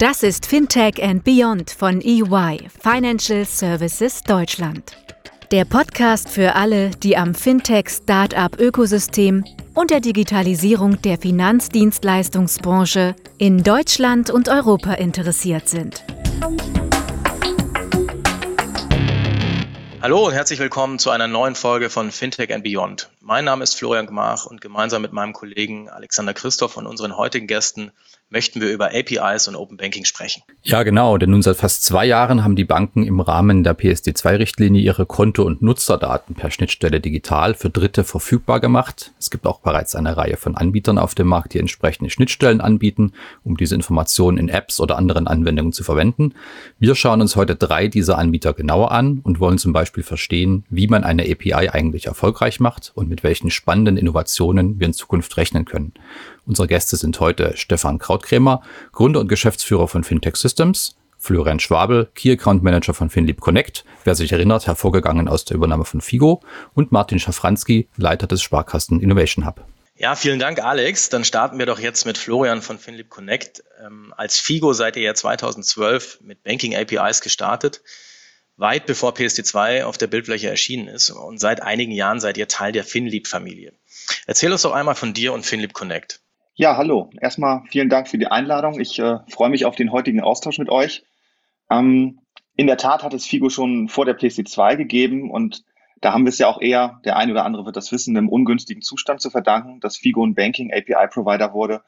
Das ist Fintech and Beyond von EY, Financial Services Deutschland. Der Podcast für alle, die am Fintech-Startup-Ökosystem und der Digitalisierung der Finanzdienstleistungsbranche in Deutschland und Europa interessiert sind. Hallo und herzlich willkommen zu einer neuen Folge von Fintech and Beyond. Mein Name ist Florian Gmach und gemeinsam mit meinem Kollegen Alexander Christoph und unseren heutigen Gästen möchten wir über APIs und Open Banking sprechen. Ja, genau, denn nun seit fast zwei Jahren haben die Banken im Rahmen der PSD2-Richtlinie ihre Konto- und Nutzerdaten per Schnittstelle digital für Dritte verfügbar gemacht. Es gibt auch bereits eine Reihe von Anbietern auf dem Markt, die entsprechende Schnittstellen anbieten, um diese Informationen in Apps oder anderen Anwendungen zu verwenden. Wir schauen uns heute drei dieser Anbieter genauer an und wollen zum Beispiel verstehen, wie man eine API eigentlich erfolgreich macht und mit welchen spannenden Innovationen wir in Zukunft rechnen können. Unsere Gäste sind heute Stefan Krautkrämer, Gründer und Geschäftsführer von Fintech Systems, Florian Schwabel, Key Account Manager von FinLeap Connect, wer sich erinnert, hervorgegangen aus der Übernahme von Figo, und Martin Schafranski, Leiter des Sparkassen Innovation Hub. Ja, vielen Dank, Alex. Dann starten wir doch jetzt mit Florian von FinLeap Connect. Ähm, als Figo seid ihr ja 2012 mit Banking APIs gestartet, weit bevor PSD2 auf der Bildfläche erschienen ist. Und seit einigen Jahren seid ihr Teil der FinLeap-Familie. Erzähl uns doch einmal von dir und FinLeap Connect. Ja, hallo. Erstmal vielen Dank für die Einladung. Ich äh, freue mich auf den heutigen Austausch mit euch. Ähm, in der Tat hat es Figo schon vor der PC2 gegeben und da haben wir es ja auch eher, der eine oder andere wird das wissen, einem ungünstigen Zustand zu verdanken, dass Figo ein Banking API Provider wurde,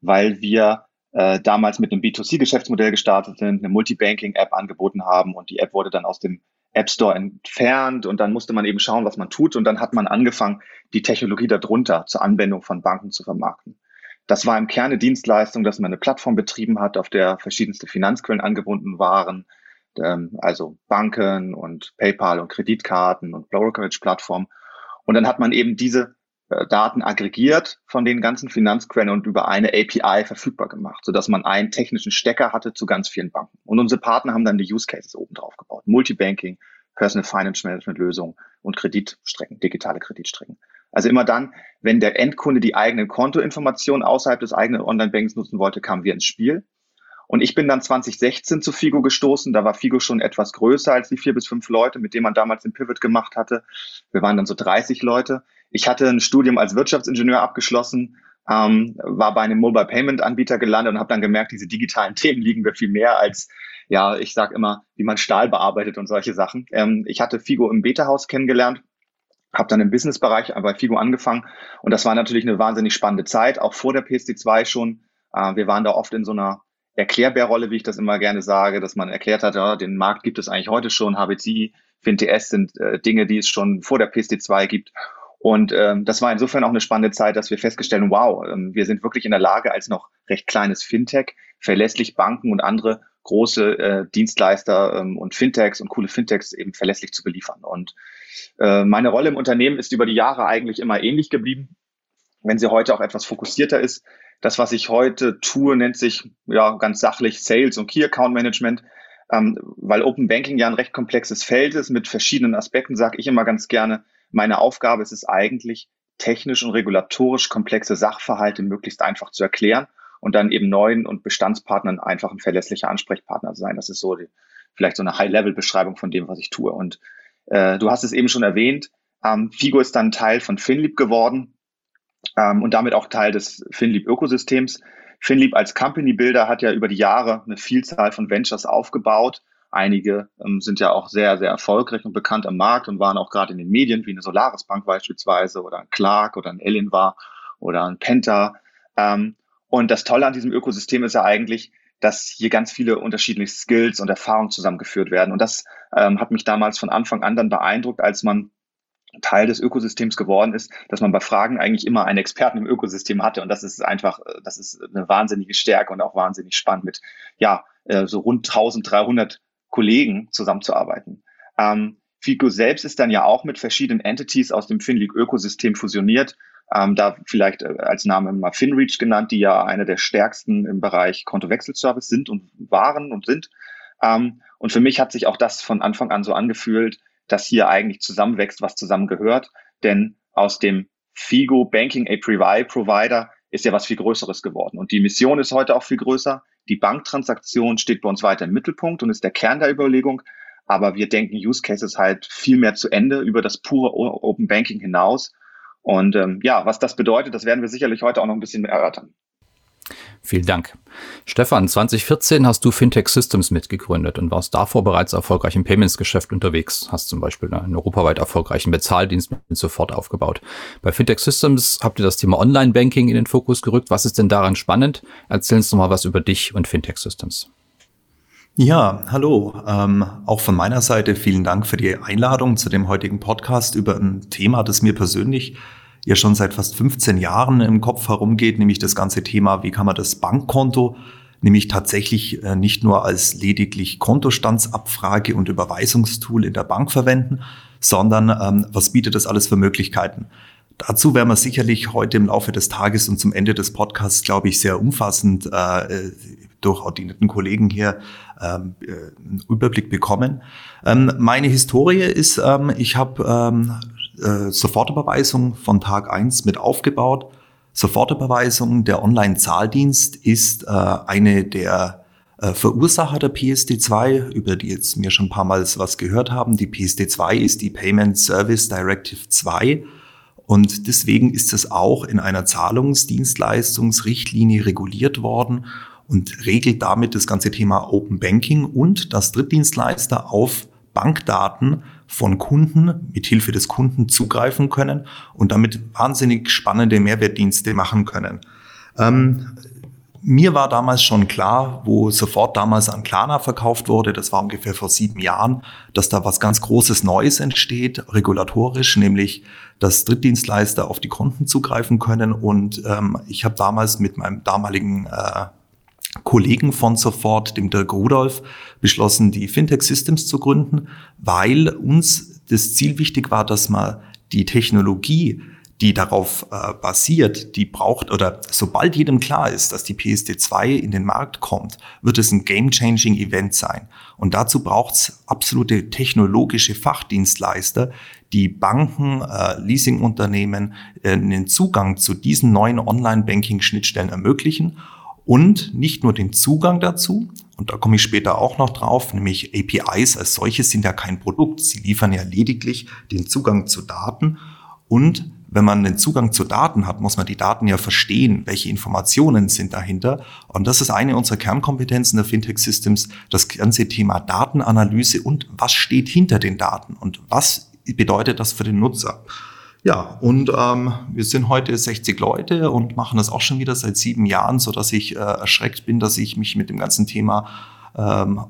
weil wir äh, damals mit einem B2C-Geschäftsmodell gestartet sind, eine Multibanking-App angeboten haben und die App wurde dann aus dem App Store entfernt und dann musste man eben schauen, was man tut und dann hat man angefangen, die Technologie darunter zur Anwendung von Banken zu vermarkten. Das war im Kern eine Dienstleistung, dass man eine Plattform betrieben hat, auf der verschiedenste Finanzquellen angebunden waren, ähm, also Banken und PayPal und Kreditkarten und Brokerage-Plattformen. Und dann hat man eben diese äh, Daten aggregiert von den ganzen Finanzquellen und über eine API verfügbar gemacht, sodass man einen technischen Stecker hatte zu ganz vielen Banken. Und unsere Partner haben dann die Use Cases oben drauf gebaut. Multibanking, Personal Finance Management Lösungen und Kreditstrecken, digitale Kreditstrecken. Also immer dann, wenn der Endkunde die eigenen Kontoinformationen außerhalb des eigenen Online-Bankings nutzen wollte, kamen wir ins Spiel. Und ich bin dann 2016 zu Figo gestoßen. Da war Figo schon etwas größer als die vier bis fünf Leute, mit denen man damals den Pivot gemacht hatte. Wir waren dann so 30 Leute. Ich hatte ein Studium als Wirtschaftsingenieur abgeschlossen, ähm, war bei einem Mobile Payment Anbieter gelandet und habe dann gemerkt, diese digitalen Themen liegen mir viel mehr als, ja, ich sage immer, wie man Stahl bearbeitet und solche Sachen. Ähm, ich hatte Figo im Beta-Haus kennengelernt habe dann im Businessbereich bei Figo angefangen und das war natürlich eine wahnsinnig spannende Zeit, auch vor der PSD2 schon. Äh, wir waren da oft in so einer Erklärbärrolle, wie ich das immer gerne sage, dass man erklärt hat, ja, den Markt gibt es eigentlich heute schon, HBCI, FinTS sind äh, Dinge, die es schon vor der PSD2 gibt. Und ähm, das war insofern auch eine spannende Zeit, dass wir festgestellten, wow, ähm, wir sind wirklich in der Lage, als noch recht kleines Fintech, verlässlich Banken und andere große äh, Dienstleister ähm, und Fintechs und coole Fintechs eben verlässlich zu beliefern. Und äh, meine Rolle im Unternehmen ist über die Jahre eigentlich immer ähnlich geblieben, wenn sie heute auch etwas fokussierter ist. Das, was ich heute tue, nennt sich ja ganz sachlich Sales und Key Account Management. Ähm, weil Open Banking ja ein recht komplexes Feld ist mit verschiedenen Aspekten, sage ich immer ganz gerne, meine Aufgabe ist es eigentlich, technisch und regulatorisch komplexe Sachverhalte möglichst einfach zu erklären und dann eben neuen und Bestandspartnern einfach ein verlässlicher Ansprechpartner sein. Das ist so die, vielleicht so eine High-Level-Beschreibung von dem, was ich tue. Und äh, du hast es eben schon erwähnt, ähm, Figo ist dann Teil von Finlieb geworden ähm, und damit auch Teil des Finlieb-Ökosystems. Finlieb als Company Builder hat ja über die Jahre eine Vielzahl von Ventures aufgebaut. Einige ähm, sind ja auch sehr, sehr erfolgreich und bekannt am Markt und waren auch gerade in den Medien, wie eine Solaris Bank beispielsweise oder ein Clark oder ein Ellen war oder ein Penta. Ähm, und das Tolle an diesem Ökosystem ist ja eigentlich, dass hier ganz viele unterschiedliche Skills und Erfahrungen zusammengeführt werden. Und das ähm, hat mich damals von Anfang an dann beeindruckt, als man Teil des Ökosystems geworden ist, dass man bei Fragen eigentlich immer einen Experten im Ökosystem hatte. Und das ist einfach, äh, das ist eine wahnsinnige Stärke und auch wahnsinnig spannend mit, ja, äh, so rund 1300 Kollegen zusammenzuarbeiten. Ähm, FICO selbst ist dann ja auch mit verschiedenen Entities aus dem FinLeague-Ökosystem fusioniert ähm, da vielleicht äh, als Name mal FinReach genannt, die ja eine der stärksten im Bereich Kontowechselservice sind und waren und sind. Ähm, und für mich hat sich auch das von Anfang an so angefühlt, dass hier eigentlich zusammenwächst, was zusammengehört. Denn aus dem FIGO Banking API Provider ist ja was viel Größeres geworden. Und die Mission ist heute auch viel größer. die Banktransaktion steht bei uns weiter im Mittelpunkt und ist der Kern der Überlegung. Aber wir denken Use Cases halt viel mehr zu Ende über das pure Open Banking hinaus. Und ähm, ja, was das bedeutet, das werden wir sicherlich heute auch noch ein bisschen mehr erörtern. Vielen Dank. Stefan, 2014 hast du Fintech Systems mitgegründet und warst davor bereits erfolgreich im Payments-Geschäft unterwegs. Hast zum Beispiel einen europaweit erfolgreichen Bezahldienst mit sofort aufgebaut. Bei Fintech Systems habt ihr das Thema Online-Banking in den Fokus gerückt. Was ist denn daran spannend? Erzähl uns doch mal was über dich und Fintech Systems. Ja, hallo. Ähm, auch von meiner Seite vielen Dank für die Einladung zu dem heutigen Podcast über ein Thema, das mir persönlich ja schon seit fast 15 Jahren im Kopf herumgeht, nämlich das ganze Thema, wie kann man das Bankkonto nämlich tatsächlich äh, nicht nur als lediglich Kontostandsabfrage und Überweisungstool in der Bank verwenden, sondern ähm, was bietet das alles für Möglichkeiten? Dazu werden wir sicherlich heute im Laufe des Tages und zum Ende des Podcasts, glaube ich, sehr umfassend äh, durch ordinierten Kollegen hier ähm, äh, einen Überblick bekommen. Ähm, meine Historie ist, ähm, ich habe ähm, äh, Sofortüberweisung von Tag eins mit aufgebaut. Sofortüberweisung, der Online-Zahldienst ist äh, eine der äh, Verursacher der PSD2, über die jetzt mir schon ein paar Mal was gehört haben. Die PSD2 ist die Payment Service Directive 2 und deswegen ist es auch in einer Zahlungsdienstleistungsrichtlinie reguliert worden und regelt damit das ganze Thema Open Banking und dass Drittdienstleister auf Bankdaten von Kunden mit Hilfe des Kunden zugreifen können und damit wahnsinnig spannende Mehrwertdienste machen können. Ähm, mir war damals schon klar, wo sofort damals an Klarna verkauft wurde, das war ungefähr vor sieben Jahren, dass da was ganz Großes Neues entsteht, regulatorisch, nämlich dass Drittdienstleister auf die Konten zugreifen können. Und ähm, ich habe damals mit meinem damaligen äh, Kollegen von sofort, dem Dirk Rudolf, beschlossen, die Fintech Systems zu gründen, weil uns das Ziel wichtig war, dass man die Technologie, die darauf äh, basiert, die braucht oder sobald jedem klar ist, dass die PSD2 in den Markt kommt, wird es ein game-changing Event sein. Und dazu braucht es absolute technologische Fachdienstleister, die Banken, äh, Leasingunternehmen äh, einen Zugang zu diesen neuen Online-Banking-Schnittstellen ermöglichen und nicht nur den Zugang dazu, und da komme ich später auch noch drauf, nämlich APIs als solches sind ja kein Produkt, sie liefern ja lediglich den Zugang zu Daten und wenn man den Zugang zu Daten hat, muss man die Daten ja verstehen, welche Informationen sind dahinter. Und das ist eine unserer Kernkompetenzen der Fintech Systems, das ganze Thema Datenanalyse und was steht hinter den Daten und was bedeutet das für den Nutzer. Ja, und ähm, wir sind heute 60 Leute und machen das auch schon wieder seit sieben Jahren, so dass ich äh, erschreckt bin, dass ich mich mit dem ganzen Thema ähm,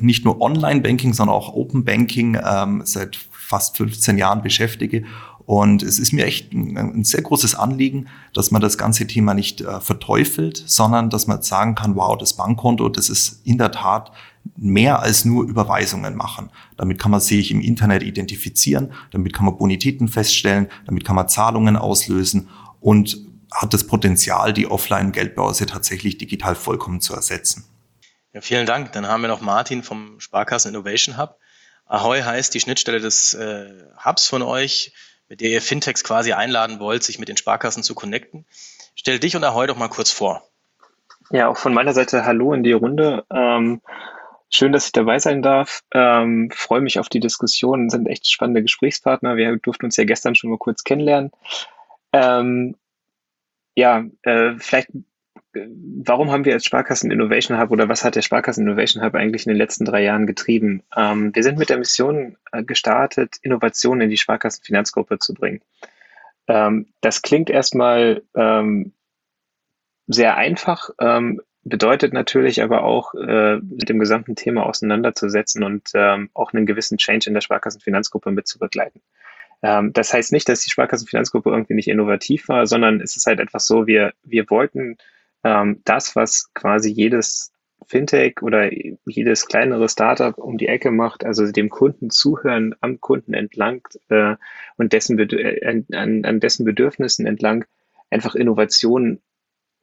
nicht nur Online-Banking, sondern auch Open Banking ähm, seit fast 15 Jahren beschäftige. Und es ist mir echt ein, ein sehr großes Anliegen, dass man das ganze Thema nicht äh, verteufelt, sondern dass man sagen kann, wow, das Bankkonto, das ist in der Tat mehr als nur Überweisungen machen. Damit kann man sich im Internet identifizieren, damit kann man Bonitäten feststellen, damit kann man Zahlungen auslösen und hat das Potenzial, die Offline-Geldbörse tatsächlich digital vollkommen zu ersetzen. Ja, vielen Dank. Dann haben wir noch Martin vom Sparkassen Innovation Hub. Ahoy heißt die Schnittstelle des äh, Hubs von euch, mit der ihr Fintechs quasi einladen wollt, sich mit den Sparkassen zu connecten. Stell dich und Ahoy doch mal kurz vor. Ja, auch von meiner Seite Hallo in die Runde. Ähm, Schön, dass ich dabei sein darf. Ähm, freue mich auf die Diskussion. Sind echt spannende Gesprächspartner. Wir durften uns ja gestern schon mal kurz kennenlernen. Ähm, ja, äh, vielleicht, äh, warum haben wir als Sparkassen Innovation Hub oder was hat der Sparkassen Innovation Hub eigentlich in den letzten drei Jahren getrieben? Ähm, wir sind mit der Mission äh, gestartet, Innovationen in die Sparkassenfinanzgruppe zu bringen. Ähm, das klingt erstmal ähm, sehr einfach. Ähm, bedeutet natürlich aber auch, äh, mit dem gesamten Thema auseinanderzusetzen und ähm, auch einen gewissen Change in der Sparkassenfinanzgruppe mit zu. Ähm, das heißt nicht, dass die Sparkassenfinanzgruppe irgendwie nicht innovativ war, sondern es ist halt etwas so, wir, wir wollten ähm, das, was quasi jedes Fintech oder jedes kleinere Startup um die Ecke macht, also dem Kunden zuhören, am Kunden entlang äh, und dessen äh, an, an dessen Bedürfnissen entlang einfach Innovationen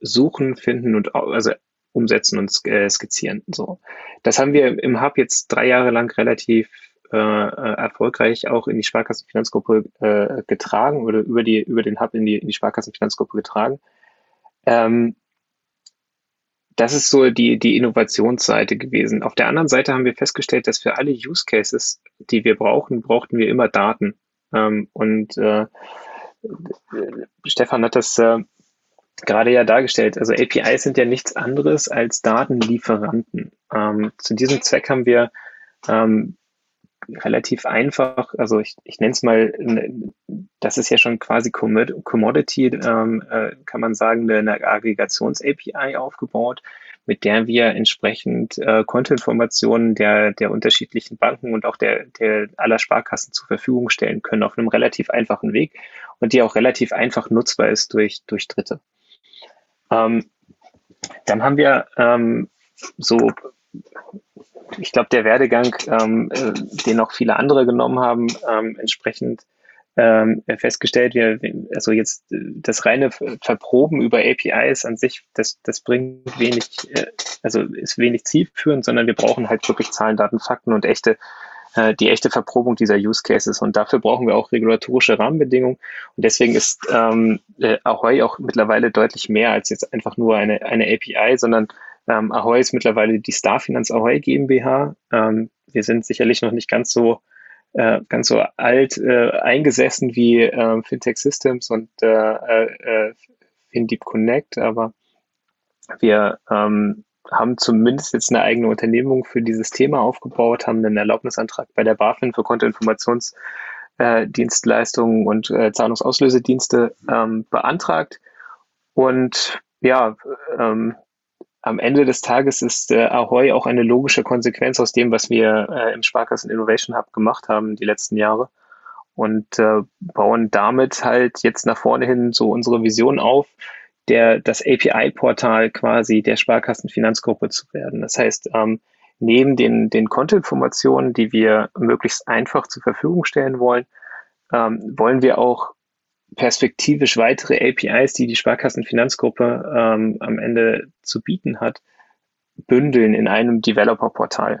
suchen, finden und also umsetzen und äh, skizzieren. So, das haben wir im Hub jetzt drei Jahre lang relativ äh, äh, erfolgreich auch in die Sparkassenfinanzgruppe äh, getragen oder über die über den Hub in die, in die Sparkassenfinanzgruppe getragen. Ähm, das ist so die, die Innovationsseite gewesen. Auf der anderen Seite haben wir festgestellt, dass für alle Use Cases, die wir brauchen, brauchten wir immer Daten. Ähm, und äh, Stefan hat das äh, gerade ja dargestellt. Also APIs sind ja nichts anderes als Datenlieferanten. Ähm, zu diesem Zweck haben wir ähm, relativ einfach, also ich, ich nenne es mal, das ist ja schon quasi Commodity, ähm, äh, kann man sagen, eine Aggregations-API aufgebaut, mit der wir entsprechend äh, Kontoinformationen der, der unterschiedlichen Banken und auch der, der aller Sparkassen zur Verfügung stellen können auf einem relativ einfachen Weg und die auch relativ einfach nutzbar ist durch, durch Dritte. Ähm, dann haben wir ähm, so ich glaube, der Werdegang, ähm, äh, den auch viele andere genommen haben, ähm, entsprechend ähm, festgestellt, wir, also jetzt äh, das reine Verproben über APIs an sich, das, das bringt wenig, äh, also ist wenig zielführend, sondern wir brauchen halt wirklich Zahlen, Daten, Fakten und echte, äh, die echte Verprobung dieser Use Cases. Und dafür brauchen wir auch regulatorische Rahmenbedingungen. Und deswegen ist ähm, äh, Ahoy auch mittlerweile deutlich mehr als jetzt einfach nur eine, eine API, sondern ähm, Ahoy ist mittlerweile die Starfinanz Ahoy GmbH. Ähm, wir sind sicherlich noch nicht ganz so äh, ganz so alt äh, eingesessen wie äh, Fintech Systems und äh, äh, äh, FinDeep Connect, aber wir ähm, haben zumindest jetzt eine eigene Unternehmung für dieses Thema aufgebaut, haben einen Erlaubnisantrag bei der BaFin für Kontoinformationsdienstleistungen und äh, Zahlungsauslösedienste ähm, beantragt. Und ja, ähm, am Ende des Tages ist äh, Ahoy auch eine logische Konsequenz aus dem, was wir äh, im Sparkassen Innovation Hub gemacht haben die letzten Jahre und äh, bauen damit halt jetzt nach vorne hin so unsere Vision auf, der das API-Portal quasi der Sparkassenfinanzgruppe zu werden. Das heißt, ähm, neben den, den Kontoinformationen, die wir möglichst einfach zur Verfügung stellen wollen, ähm, wollen wir auch perspektivisch weitere APIs, die die Sparkassenfinanzgruppe ähm, am Ende zu bieten hat, bündeln in einem Developer-Portal.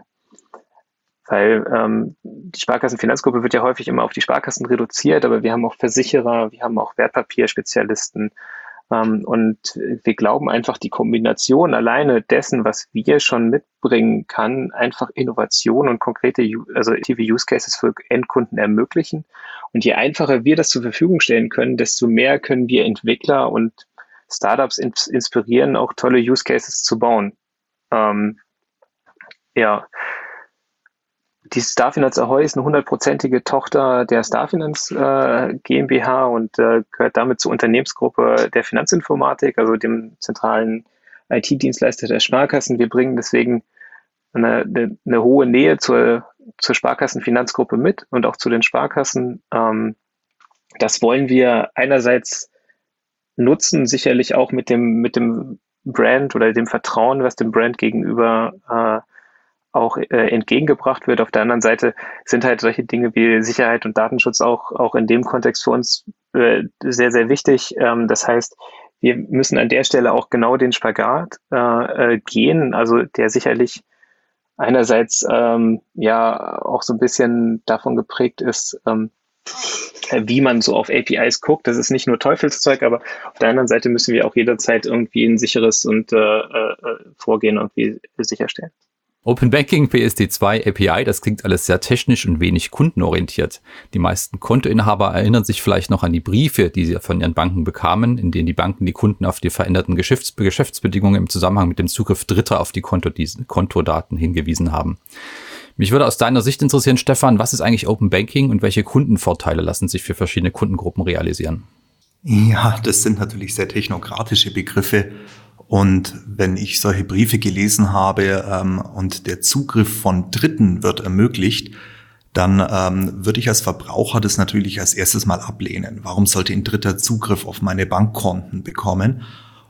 Weil ähm, die Sparkassenfinanzgruppe wird ja häufig immer auf die Sparkassen reduziert, aber wir haben auch Versicherer, wir haben auch Wertpapierspezialisten, und wir glauben einfach, die Kombination alleine dessen, was wir schon mitbringen, kann einfach Innovation und konkrete, also aktive Use Cases für Endkunden ermöglichen. Und je einfacher wir das zur Verfügung stellen können, desto mehr können wir Entwickler und Startups inspirieren, auch tolle Use Cases zu bauen. Ähm, ja, die Starfinanz Ahoy ist eine hundertprozentige Tochter der Starfinanz äh, GmbH und äh, gehört damit zur Unternehmensgruppe der Finanzinformatik, also dem zentralen IT-Dienstleister der Sparkassen. Wir bringen deswegen eine, eine, eine, hohe Nähe zur, zur Sparkassenfinanzgruppe mit und auch zu den Sparkassen. Ähm, das wollen wir einerseits nutzen, sicherlich auch mit dem, mit dem Brand oder dem Vertrauen, was dem Brand gegenüber äh, auch äh, entgegengebracht wird. Auf der anderen Seite sind halt solche Dinge wie Sicherheit und Datenschutz auch, auch in dem Kontext für uns äh, sehr, sehr wichtig. Ähm, das heißt, wir müssen an der Stelle auch genau den Spagat äh, äh, gehen, also der sicherlich einerseits ähm, ja auch so ein bisschen davon geprägt ist, ähm, wie man so auf APIs guckt. Das ist nicht nur Teufelszeug, aber auf der anderen Seite müssen wir auch jederzeit irgendwie ein sicheres und äh, äh, Vorgehen irgendwie sicherstellen. Open Banking, PSD2, API, das klingt alles sehr technisch und wenig kundenorientiert. Die meisten Kontoinhaber erinnern sich vielleicht noch an die Briefe, die sie von ihren Banken bekamen, in denen die Banken die Kunden auf die veränderten Geschäfts Geschäftsbedingungen im Zusammenhang mit dem Zugriff Dritter auf die Konto Kontodaten hingewiesen haben. Mich würde aus deiner Sicht interessieren, Stefan, was ist eigentlich Open Banking und welche Kundenvorteile lassen sich für verschiedene Kundengruppen realisieren? Ja, das sind natürlich sehr technokratische Begriffe und wenn ich solche Briefe gelesen habe ähm, und der Zugriff von Dritten wird ermöglicht, dann ähm, würde ich als Verbraucher das natürlich als erstes mal ablehnen. Warum sollte ein Dritter Zugriff auf meine Bankkonten bekommen?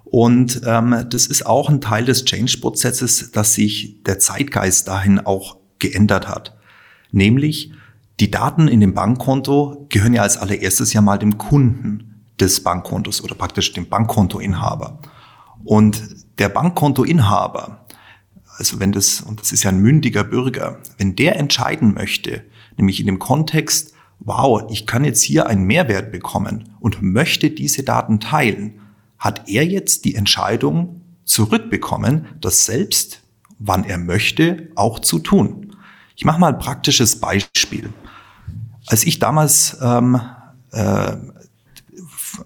Und ähm, das ist auch ein Teil des Change-Prozesses, dass sich der Zeitgeist dahin auch geändert hat. Nämlich, die Daten in dem Bankkonto gehören ja als allererstes ja mal dem Kunden des Bankkontos oder praktisch dem Bankkontoinhaber. Und der Bankkontoinhaber, also wenn das, und das ist ja ein mündiger Bürger, wenn der entscheiden möchte, nämlich in dem Kontext, wow, ich kann jetzt hier einen Mehrwert bekommen und möchte diese Daten teilen, hat er jetzt die Entscheidung zurückbekommen, das selbst, wann er möchte, auch zu tun. Ich mache mal ein praktisches Beispiel. Als ich damals ähm, äh,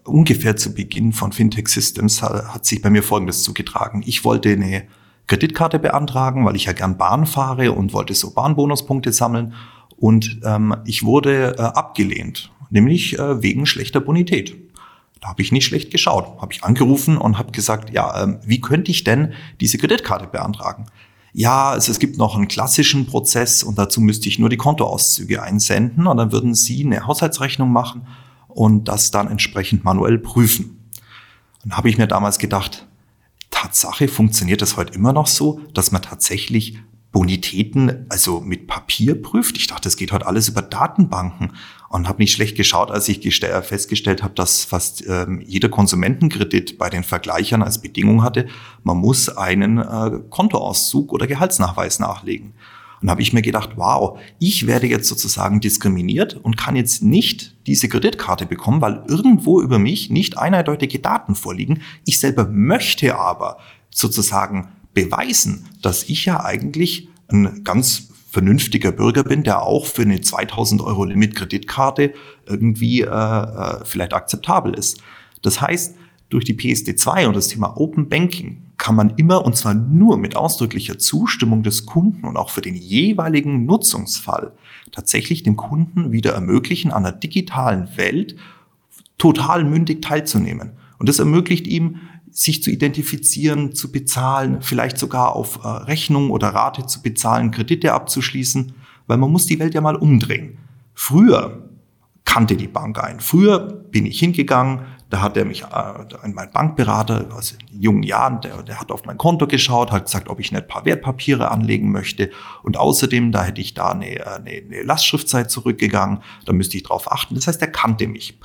ungefähr zu Beginn von Fintech Systems hat, sich bei mir Folgendes zugetragen. Ich wollte eine Kreditkarte beantragen, weil ich ja gern Bahn fahre und wollte so Bahnbonuspunkte sammeln. Und ähm, ich wurde äh, abgelehnt, nämlich äh, wegen schlechter Bonität. Da habe ich nicht schlecht geschaut, habe ich angerufen und habe gesagt, ja, ähm, wie könnte ich denn diese Kreditkarte beantragen? Ja, also es gibt noch einen klassischen Prozess und dazu müsste ich nur die Kontoauszüge einsenden und dann würden Sie eine Haushaltsrechnung machen und das dann entsprechend manuell prüfen. Dann habe ich mir damals gedacht, Tatsache funktioniert das heute immer noch so, dass man tatsächlich Bonitäten also mit Papier prüft. Ich dachte, das geht heute alles über Datenbanken und habe nicht schlecht geschaut, als ich festgestellt habe, dass fast ähm, jeder Konsumentenkredit bei den Vergleichern als Bedingung hatte, man muss einen äh, Kontoauszug oder Gehaltsnachweis nachlegen. Und habe ich mir gedacht, wow, ich werde jetzt sozusagen diskriminiert und kann jetzt nicht diese Kreditkarte bekommen, weil irgendwo über mich nicht eindeutige Daten vorliegen. Ich selber möchte aber sozusagen beweisen, dass ich ja eigentlich ein ganz vernünftiger Bürger bin, der auch für eine 2000 Euro Limit-Kreditkarte irgendwie äh, äh, vielleicht akzeptabel ist. Das heißt, durch die PSD2 und das Thema Open Banking kann man immer, und zwar nur mit ausdrücklicher Zustimmung des Kunden und auch für den jeweiligen Nutzungsfall, tatsächlich dem Kunden wieder ermöglichen, an der digitalen Welt total mündig teilzunehmen. Und das ermöglicht ihm, sich zu identifizieren, zu bezahlen, vielleicht sogar auf äh, Rechnung oder Rate zu bezahlen, Kredite abzuschließen, weil man muss die Welt ja mal umdrehen. Früher kannte die Bank ein. Früher bin ich hingegangen, da hat er mich, äh, mein Bankberater, also in jungen Jahren, der, der hat auf mein Konto geschaut, hat gesagt, ob ich nicht ein paar Wertpapiere anlegen möchte. Und außerdem, da hätte ich da eine, eine, eine Lastschriftzeit zurückgegangen, da müsste ich drauf achten. Das heißt, er kannte mich.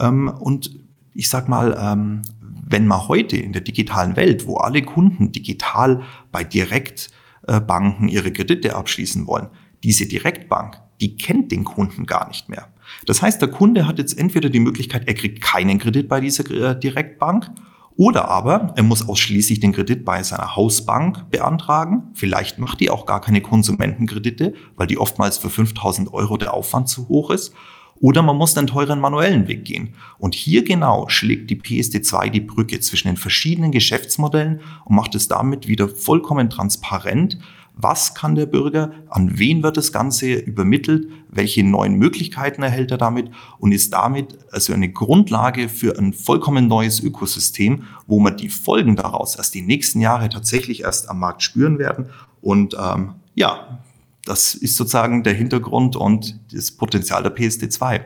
Ähm, und ich sag mal, ähm, wenn man heute in der digitalen Welt, wo alle Kunden digital bei Direktbanken ihre Kredite abschließen wollen, diese Direktbank, die kennt den Kunden gar nicht mehr. Das heißt, der Kunde hat jetzt entweder die Möglichkeit, er kriegt keinen Kredit bei dieser äh, Direktbank oder aber er muss ausschließlich den Kredit bei seiner Hausbank beantragen. Vielleicht macht die auch gar keine Konsumentenkredite, weil die oftmals für 5000 Euro der Aufwand zu hoch ist. Oder man muss den teuren manuellen Weg gehen. Und hier genau schlägt die PSD2 die Brücke zwischen den verschiedenen Geschäftsmodellen und macht es damit wieder vollkommen transparent, was kann der Bürger, an wen wird das Ganze übermittelt, welche neuen Möglichkeiten erhält er damit und ist damit also eine Grundlage für ein vollkommen neues Ökosystem, wo man die Folgen daraus erst die nächsten Jahre tatsächlich erst am Markt spüren werden. Und ähm, ja, das ist sozusagen der Hintergrund und das Potenzial der PSD2.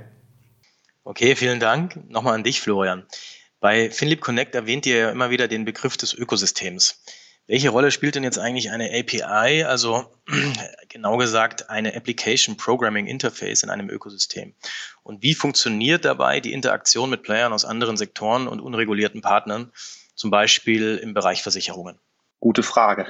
Okay, vielen Dank. Nochmal an dich, Florian. Bei FinLeap Connect erwähnt ihr ja immer wieder den Begriff des Ökosystems. Welche Rolle spielt denn jetzt eigentlich eine API, also genau gesagt eine Application Programming Interface in einem Ökosystem? Und wie funktioniert dabei die Interaktion mit Playern aus anderen Sektoren und unregulierten Partnern, zum Beispiel im Bereich Versicherungen? Gute Frage.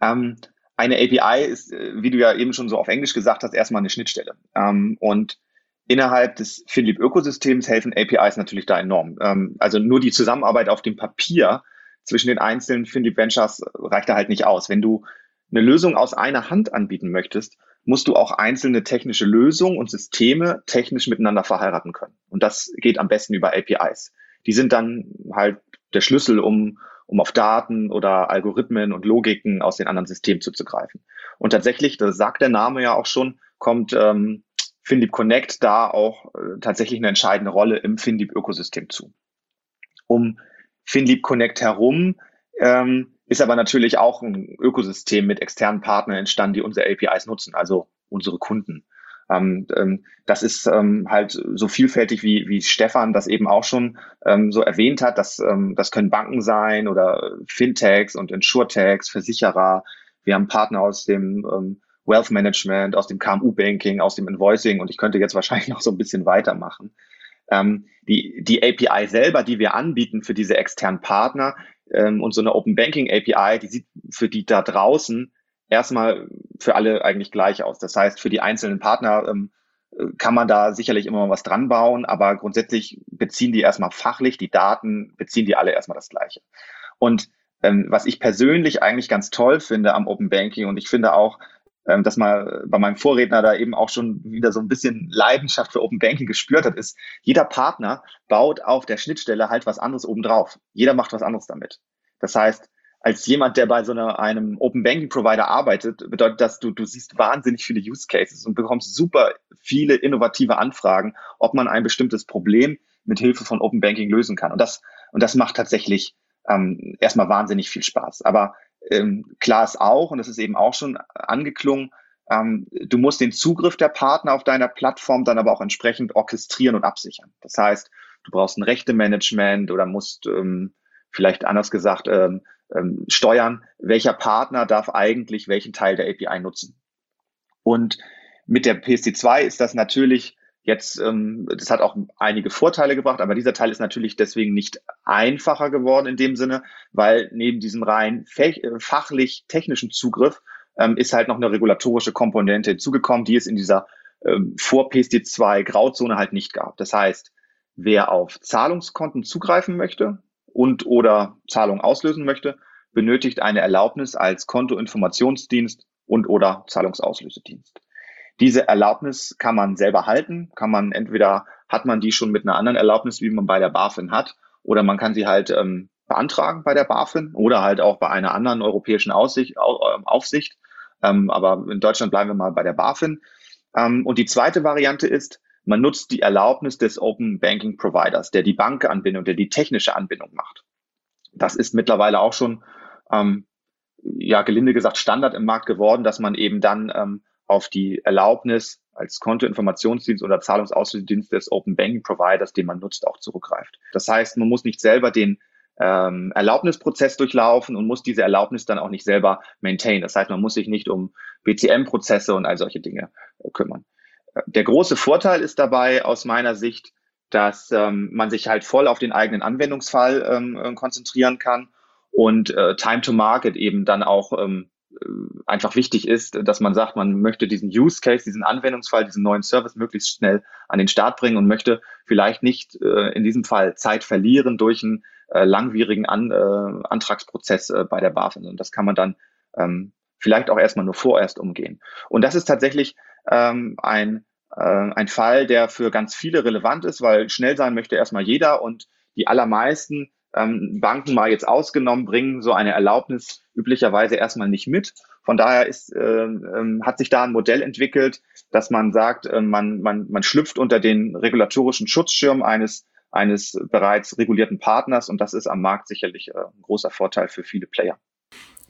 Ähm, eine API ist, äh, wie du ja eben schon so auf Englisch gesagt hast, erstmal eine Schnittstelle. Ähm, und innerhalb des Philipp-Ökosystems helfen APIs natürlich da enorm. Ähm, also nur die Zusammenarbeit auf dem Papier zwischen den einzelnen Philipp Ventures reicht da halt nicht aus. Wenn du eine Lösung aus einer Hand anbieten möchtest, musst du auch einzelne technische Lösungen und Systeme technisch miteinander verheiraten können. Und das geht am besten über APIs. Die sind dann halt der Schlüssel, um, um auf Daten oder Algorithmen und Logiken aus den anderen Systemen zuzugreifen. Und tatsächlich, das sagt der Name ja auch schon, kommt ähm, FinDeep Connect da auch äh, tatsächlich eine entscheidende Rolle im FinDeep-Ökosystem zu. Um FinLeap Connect herum ähm, ist aber natürlich auch ein Ökosystem mit externen Partnern entstanden, die unsere APIs nutzen, also unsere Kunden. Ähm, ähm, das ist ähm, halt so vielfältig, wie, wie Stefan das eben auch schon ähm, so erwähnt hat. Das, ähm, das können Banken sein oder Fintechs und Insurtechs, Versicherer. Wir haben Partner aus dem ähm, Wealth Management, aus dem KMU-Banking, aus dem Invoicing und ich könnte jetzt wahrscheinlich noch so ein bisschen weitermachen. Ähm, die, die API selber, die wir anbieten für diese externen Partner ähm, und so eine Open Banking API, die sieht für die da draußen erstmal für alle eigentlich gleich aus. Das heißt, für die einzelnen Partner ähm, kann man da sicherlich immer mal was dran bauen, aber grundsätzlich beziehen die erstmal fachlich die Daten, beziehen die alle erstmal das Gleiche. Und ähm, was ich persönlich eigentlich ganz toll finde am Open Banking und ich finde auch, dass man bei meinem Vorredner da eben auch schon wieder so ein bisschen Leidenschaft für Open Banking gespürt hat, ist, jeder Partner baut auf der Schnittstelle halt was anderes obendrauf. Jeder macht was anderes damit. Das heißt, als jemand, der bei so einem Open Banking Provider arbeitet, bedeutet das, du, du siehst wahnsinnig viele Use Cases und bekommst super viele innovative Anfragen, ob man ein bestimmtes Problem mit Hilfe von Open Banking lösen kann. Und das, und das macht tatsächlich ähm, erstmal wahnsinnig viel Spaß. Aber ähm, klar ist auch, und das ist eben auch schon angeklungen, ähm, du musst den Zugriff der Partner auf deiner Plattform dann aber auch entsprechend orchestrieren und absichern. Das heißt, du brauchst ein Rechtemanagement oder musst ähm, vielleicht anders gesagt ähm, ähm, steuern, welcher Partner darf eigentlich welchen Teil der API nutzen. Und mit der PSD2 ist das natürlich Jetzt, ähm, das hat auch einige Vorteile gebracht, aber dieser Teil ist natürlich deswegen nicht einfacher geworden in dem Sinne, weil neben diesem rein äh, fachlich technischen Zugriff ähm, ist halt noch eine regulatorische Komponente hinzugekommen, die es in dieser ähm, vor PSD2 Grauzone halt nicht gab. Das heißt, wer auf Zahlungskonten zugreifen möchte und oder Zahlungen auslösen möchte, benötigt eine Erlaubnis als Kontoinformationsdienst und oder Zahlungsauslösedienst. Diese Erlaubnis kann man selber halten, kann man entweder hat man die schon mit einer anderen Erlaubnis, wie man bei der BaFin hat, oder man kann sie halt ähm, beantragen bei der BaFin oder halt auch bei einer anderen europäischen Aussicht, ähm, Aufsicht. Ähm, aber in Deutschland bleiben wir mal bei der BaFin. Ähm, und die zweite Variante ist, man nutzt die Erlaubnis des Open Banking Providers, der die Bankanbindung, der die technische Anbindung macht. Das ist mittlerweile auch schon, ähm, ja, gelinde gesagt, Standard im Markt geworden, dass man eben dann ähm, auf die Erlaubnis als Kontoinformationsdienst oder Zahlungsauslösedienst des Open Banking Providers, den man nutzt, auch zurückgreift. Das heißt, man muss nicht selber den ähm, Erlaubnisprozess durchlaufen und muss diese Erlaubnis dann auch nicht selber maintain. Das heißt, man muss sich nicht um BCM-Prozesse und all solche Dinge äh, kümmern. Der große Vorteil ist dabei aus meiner Sicht, dass ähm, man sich halt voll auf den eigenen Anwendungsfall ähm, äh, konzentrieren kann und äh, Time to Market eben dann auch ähm, äh, einfach wichtig ist, dass man sagt, man möchte diesen Use Case, diesen Anwendungsfall, diesen neuen Service möglichst schnell an den Start bringen und möchte vielleicht nicht äh, in diesem Fall Zeit verlieren durch einen äh, langwierigen An äh, Antragsprozess äh, bei der BaFin. Und das kann man dann ähm, vielleicht auch erstmal nur vorerst umgehen. Und das ist tatsächlich ähm, ein, äh, ein Fall, der für ganz viele relevant ist, weil schnell sein möchte erstmal jeder und die allermeisten ähm, Banken mal jetzt ausgenommen, bringen so eine Erlaubnis üblicherweise erstmal nicht mit. Von daher ist, äh, äh, hat sich da ein Modell entwickelt, dass man sagt, äh, man, man, man schlüpft unter den regulatorischen Schutzschirm eines, eines bereits regulierten Partners und das ist am Markt sicherlich äh, ein großer Vorteil für viele Player.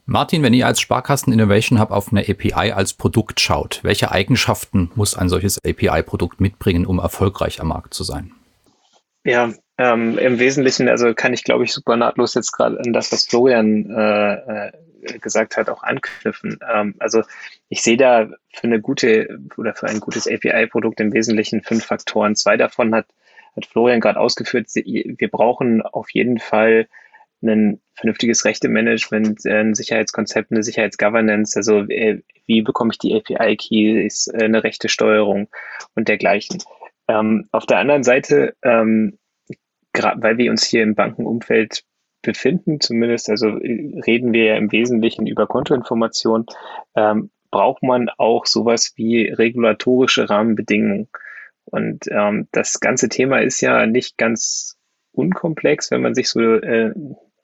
Martin, wenn ihr als Sparkassen Innovation Hub auf eine API als Produkt schaut, welche Eigenschaften muss ein solches API-Produkt mitbringen, um erfolgreich am Markt zu sein? Ja, ähm, Im Wesentlichen, also kann ich, glaube ich, super nahtlos jetzt gerade an das, was Florian äh, äh, gesagt hat, auch anknüpfen. Ähm, also ich sehe da für eine gute oder für ein gutes API-Produkt im Wesentlichen fünf Faktoren. Zwei davon hat, hat Florian gerade ausgeführt. Wir brauchen auf jeden Fall ein vernünftiges Rechtemanagement, ein Sicherheitskonzept, eine Sicherheitsgovernance, also äh, wie bekomme ich die API-Keys, äh, eine rechte Steuerung und dergleichen. Ähm, auf der anderen Seite ähm, gerade weil wir uns hier im Bankenumfeld befinden, zumindest, also reden wir ja im Wesentlichen über Kontoinformation, ähm, braucht man auch sowas wie regulatorische Rahmenbedingungen. Und ähm, das ganze Thema ist ja nicht ganz unkomplex, wenn man sich so äh,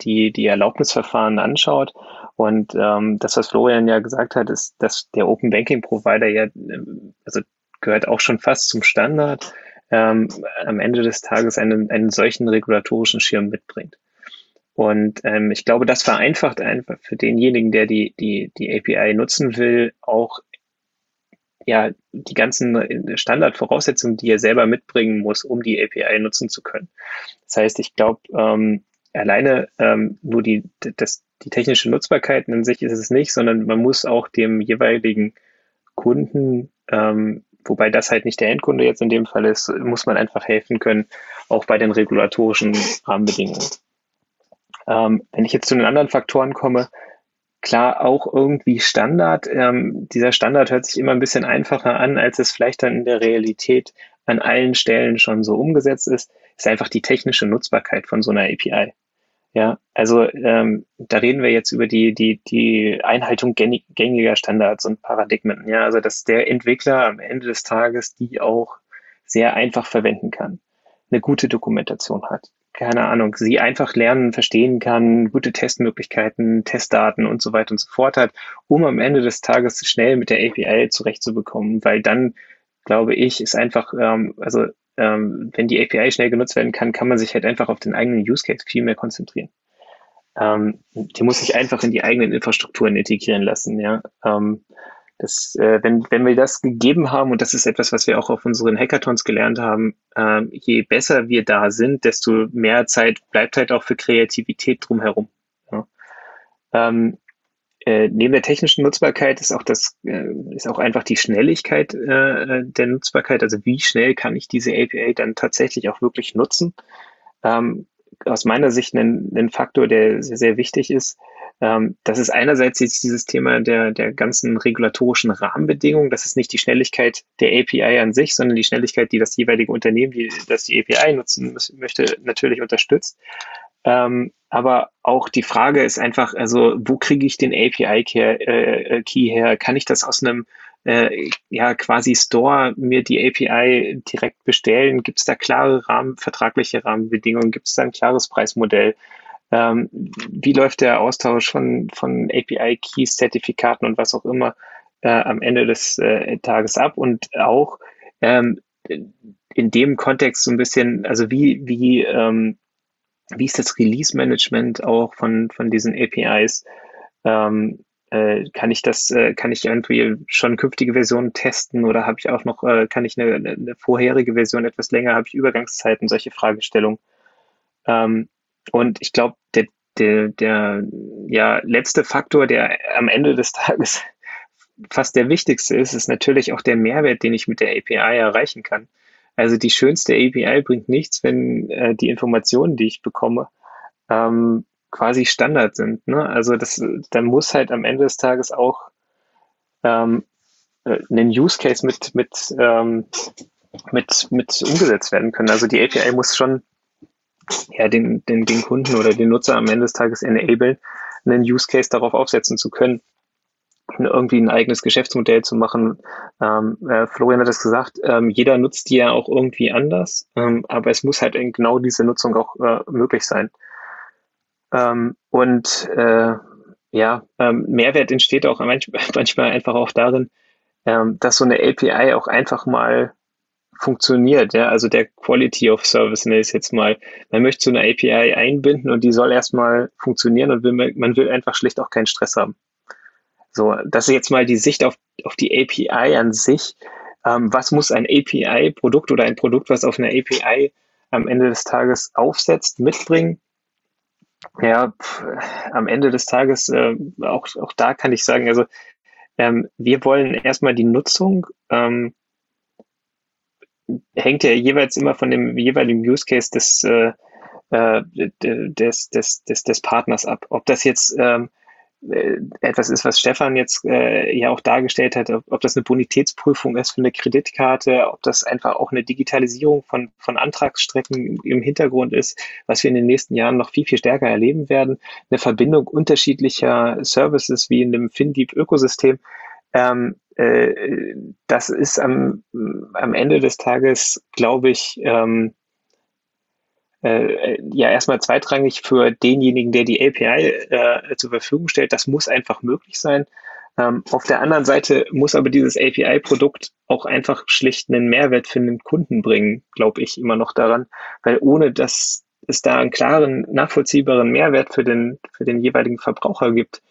die, die Erlaubnisverfahren anschaut. Und ähm, das, was Florian ja gesagt hat, ist, dass der Open Banking Provider ja, ähm, also gehört auch schon fast zum Standard ähm, am Ende des Tages einen, einen solchen regulatorischen Schirm mitbringt. Und ähm, ich glaube, das vereinfacht einfach für denjenigen, der die, die, die API nutzen will, auch ja, die ganzen Standardvoraussetzungen, die er selber mitbringen muss, um die API nutzen zu können. Das heißt, ich glaube, ähm, alleine ähm, nur die, das, die technische Nutzbarkeit an sich ist es nicht, sondern man muss auch dem jeweiligen Kunden ähm, wobei das halt nicht der Endkunde jetzt in dem Fall ist, muss man einfach helfen können, auch bei den regulatorischen Rahmenbedingungen. Ähm, wenn ich jetzt zu den anderen Faktoren komme, klar auch irgendwie Standard. Ähm, dieser Standard hört sich immer ein bisschen einfacher an, als es vielleicht dann in der Realität an allen Stellen schon so umgesetzt ist, ist einfach die technische Nutzbarkeit von so einer API. Ja, also ähm, da reden wir jetzt über die, die, die Einhaltung gängiger Standards und Paradigmen. Ja, also dass der Entwickler am Ende des Tages die auch sehr einfach verwenden kann, eine gute Dokumentation hat, keine Ahnung, sie einfach lernen, verstehen kann, gute Testmöglichkeiten, Testdaten und so weiter und so fort hat, um am Ende des Tages schnell mit der API zurechtzubekommen, weil dann glaube ich, ist einfach, ähm, also ähm, wenn die API schnell genutzt werden kann, kann man sich halt einfach auf den eigenen Use Case viel mehr konzentrieren. Ähm, die muss sich einfach in die eigenen Infrastrukturen integrieren lassen, ja. Ähm, das, äh, wenn, wenn wir das gegeben haben, und das ist etwas, was wir auch auf unseren Hackathons gelernt haben, äh, je besser wir da sind, desto mehr Zeit bleibt halt auch für Kreativität drumherum. Ja. Ähm, äh, neben der technischen Nutzbarkeit ist auch das, äh, ist auch einfach die Schnelligkeit äh, der Nutzbarkeit. Also wie schnell kann ich diese API dann tatsächlich auch wirklich nutzen? Ähm, aus meiner Sicht ein, ein Faktor, der sehr, sehr wichtig ist. Ähm, das ist einerseits jetzt dieses Thema der, der ganzen regulatorischen Rahmenbedingungen. Das ist nicht die Schnelligkeit der API an sich, sondern die Schnelligkeit, die das jeweilige Unternehmen, die, das die API nutzen möchte, natürlich unterstützt. Ähm, aber auch die Frage ist einfach, also wo kriege ich den API-Key äh, äh, her? Kann ich das aus einem äh, ja quasi Store mir die API direkt bestellen? Gibt es da klare Rahmen, vertragliche Rahmenbedingungen? Gibt es da ein klares Preismodell? Ähm, wie läuft der Austausch von, von API-Keys, Zertifikaten und was auch immer äh, am Ende des äh, Tages ab? Und auch ähm, in dem Kontext so ein bisschen, also wie, wie ähm, wie ist das Release-Management auch von, von diesen APIs? Ähm, äh, kann ich das, äh, kann ich irgendwie schon künftige Versionen testen oder habe ich auch noch, äh, kann ich eine, eine, vorherige Version etwas länger, habe ich Übergangszeiten, solche Fragestellungen. Ähm, und ich glaube, der, der, der ja, letzte Faktor, der am Ende des Tages fast der wichtigste ist, ist natürlich auch der Mehrwert, den ich mit der API erreichen kann. Also die schönste API bringt nichts, wenn äh, die Informationen, die ich bekomme, ähm, quasi Standard sind. Ne? Also das, dann muss halt am Ende des Tages auch ähm, äh, ein Use Case mit, mit, ähm, mit, mit umgesetzt werden können. Also die API muss schon ja, den, den, den Kunden oder den Nutzer am Ende des Tages enablen, einen Use Case darauf aufsetzen zu können irgendwie ein eigenes Geschäftsmodell zu machen. Ähm, äh, Florian hat es gesagt, ähm, jeder nutzt die ja auch irgendwie anders, ähm, aber es muss halt genau diese Nutzung auch äh, möglich sein. Ähm, und äh, ja, ähm, Mehrwert entsteht auch manchmal, einfach auch darin, ähm, dass so eine API auch einfach mal funktioniert. Ja? Also der Quality of Service nenne ich jetzt mal. Man möchte so eine API einbinden und die soll erstmal funktionieren und will, man will einfach schlicht auch keinen Stress haben. So, das ist jetzt mal die Sicht auf, auf die API an sich. Ähm, was muss ein API-Produkt oder ein Produkt, was auf einer API am Ende des Tages aufsetzt, mitbringen? Ja, pff, am Ende des Tages, äh, auch, auch da kann ich sagen, also ähm, wir wollen erstmal die Nutzung, ähm, hängt ja jeweils immer von dem jeweiligen Use Case des, äh, äh des, des, des, des Partners ab. Ob das jetzt ähm, äh, etwas ist, was Stefan jetzt äh, ja auch dargestellt hat, ob, ob, das eine Bonitätsprüfung ist für eine Kreditkarte, ob das einfach auch eine Digitalisierung von, von Antragsstrecken im Hintergrund ist, was wir in den nächsten Jahren noch viel, viel stärker erleben werden, eine Verbindung unterschiedlicher Services wie in dem FinDeep-Ökosystem. Ähm, äh, das ist am, am Ende des Tages, glaube ich, ähm, äh, ja erstmal zweitrangig für denjenigen, der die API äh, zur Verfügung stellt. Das muss einfach möglich sein. Ähm, auf der anderen Seite muss aber dieses API-Produkt auch einfach schlicht einen Mehrwert für den Kunden bringen, glaube ich immer noch daran, weil ohne dass es da einen klaren, nachvollziehbaren Mehrwert für den, für den jeweiligen Verbraucher gibt,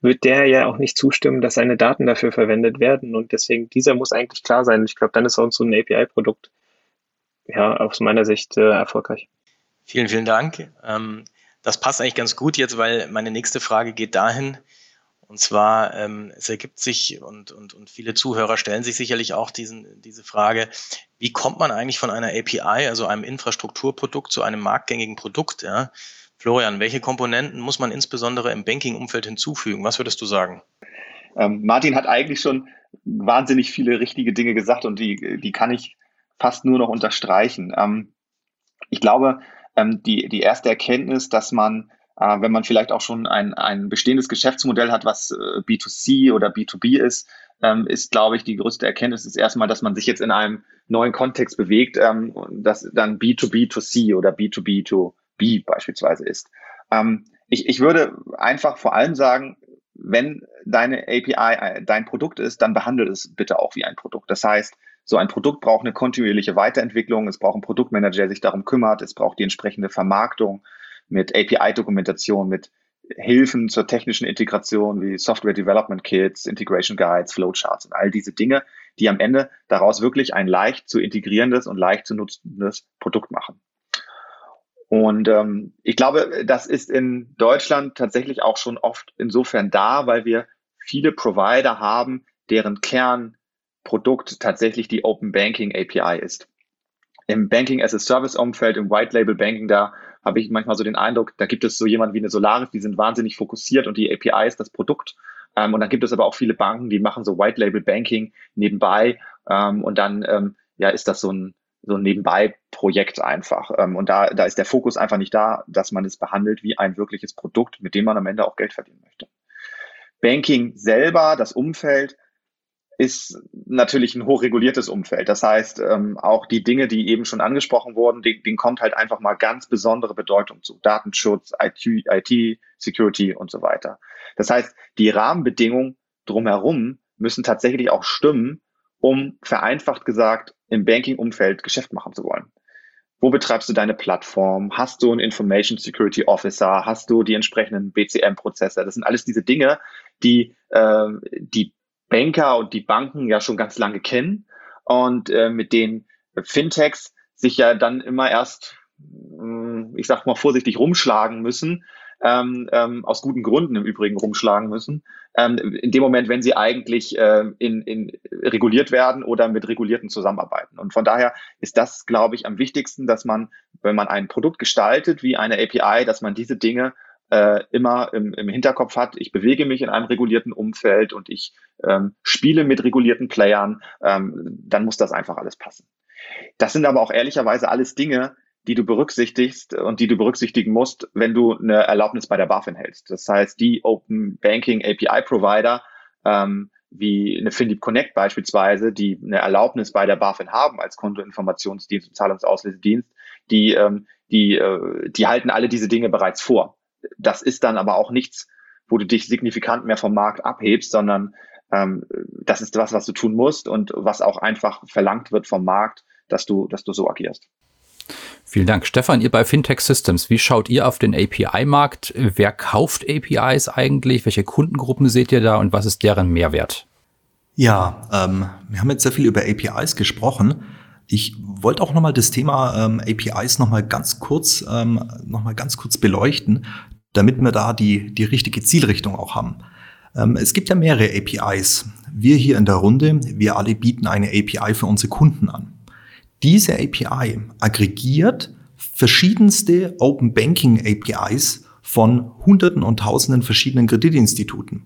wird der ja auch nicht zustimmen, dass seine Daten dafür verwendet werden. Und deswegen, dieser muss eigentlich klar sein. Ich glaube, dann ist auch so ein API-Produkt ja aus meiner Sicht äh, erfolgreich. Vielen, vielen Dank. Ähm, das passt eigentlich ganz gut jetzt, weil meine nächste Frage geht dahin. Und zwar, ähm, es ergibt sich und, und, und viele Zuhörer stellen sich sicherlich auch diesen, diese Frage, wie kommt man eigentlich von einer API, also einem Infrastrukturprodukt, zu einem marktgängigen Produkt? Ja? Florian, welche Komponenten muss man insbesondere im Banking-Umfeld hinzufügen? Was würdest du sagen? Ähm, Martin hat eigentlich schon wahnsinnig viele richtige Dinge gesagt und die, die kann ich fast nur noch unterstreichen. Ähm, ich glaube, ähm, die, die erste Erkenntnis, dass man äh, wenn man vielleicht auch schon ein, ein bestehendes Geschäftsmodell hat, was äh, B2C oder B2B ist, ähm, ist, glaube ich, die größte Erkenntnis ist erstmal, dass man sich jetzt in einem neuen Kontext bewegt, ähm, das dann B2B2C oder B2B2B beispielsweise ist. Ähm, ich, ich würde einfach vor allem sagen, wenn deine API äh, dein Produkt ist, dann behandle es bitte auch wie ein Produkt. Das heißt, so ein Produkt braucht eine kontinuierliche Weiterentwicklung, es braucht einen Produktmanager, der sich darum kümmert, es braucht die entsprechende Vermarktung mit API-Dokumentation, mit Hilfen zur technischen Integration wie Software Development Kits, Integration Guides, Flowcharts und all diese Dinge, die am Ende daraus wirklich ein leicht zu integrierendes und leicht zu nutzendes Produkt machen. Und ähm, ich glaube, das ist in Deutschland tatsächlich auch schon oft insofern da, weil wir viele Provider haben, deren Kernprodukt tatsächlich die Open Banking API ist. Im Banking as a Service Umfeld, im White Label Banking, da habe ich manchmal so den Eindruck, da gibt es so jemand wie eine Solaris, die sind wahnsinnig fokussiert und die API ist das Produkt. Ähm, und dann gibt es aber auch viele Banken, die machen so White Label Banking nebenbei. Ähm, und dann ähm, ja, ist das so ein, so ein Nebenbei-Projekt einfach. Ähm, und da, da ist der Fokus einfach nicht da, dass man es behandelt wie ein wirkliches Produkt, mit dem man am Ende auch Geld verdienen möchte. Banking selber, das Umfeld, ist natürlich ein hochreguliertes Umfeld. Das heißt, ähm, auch die Dinge, die eben schon angesprochen wurden, denen, kommt halt einfach mal ganz besondere Bedeutung zu. Datenschutz, IT, IT, Security und so weiter. Das heißt, die Rahmenbedingungen drumherum müssen tatsächlich auch stimmen, um vereinfacht gesagt im Banking-Umfeld Geschäft machen zu wollen. Wo betreibst du deine Plattform? Hast du einen Information Security Officer? Hast du die entsprechenden BCM-Prozesse? Das sind alles diese Dinge, die äh, die Banker und die Banken ja schon ganz lange kennen und äh, mit den Fintechs sich ja dann immer erst, hm, ich sag mal vorsichtig, rumschlagen müssen, ähm, ähm, aus guten Gründen im Übrigen rumschlagen müssen, ähm, in dem Moment, wenn sie eigentlich äh, in, in reguliert werden oder mit Regulierten zusammenarbeiten. Und von daher ist das, glaube ich, am wichtigsten, dass man, wenn man ein Produkt gestaltet wie eine API, dass man diese Dinge äh, immer im, im Hinterkopf hat, ich bewege mich in einem regulierten Umfeld und ich ähm, spiele mit regulierten Playern, ähm, dann muss das einfach alles passen. Das sind aber auch ehrlicherweise alles Dinge, die du berücksichtigst und die du berücksichtigen musst, wenn du eine Erlaubnis bei der BaFin hältst. Das heißt, die Open Banking API Provider, ähm, wie eine Findeep Connect beispielsweise, die eine Erlaubnis bei der BaFin haben als Kontoinformationsdienst und Zahlungsauslesedienst, die, ähm, die, äh, die halten alle diese Dinge bereits vor. Das ist dann aber auch nichts, wo du dich signifikant mehr vom Markt abhebst, sondern ähm, das ist was, was du tun musst und was auch einfach verlangt wird vom Markt, dass du, dass du so agierst. Vielen Dank. Stefan, ihr bei Fintech Systems, wie schaut ihr auf den API-Markt? Wer kauft APIs eigentlich? Welche Kundengruppen seht ihr da und was ist deren Mehrwert? Ja, ähm, wir haben jetzt sehr viel über APIs gesprochen. Ich wollte auch nochmal das Thema ähm, APIs nochmal ganz kurz, ähm, noch ganz kurz beleuchten, damit wir da die, die richtige Zielrichtung auch haben. Ähm, es gibt ja mehrere APIs. Wir hier in der Runde, wir alle bieten eine API für unsere Kunden an. Diese API aggregiert verschiedenste Open Banking APIs von Hunderten und Tausenden verschiedenen Kreditinstituten,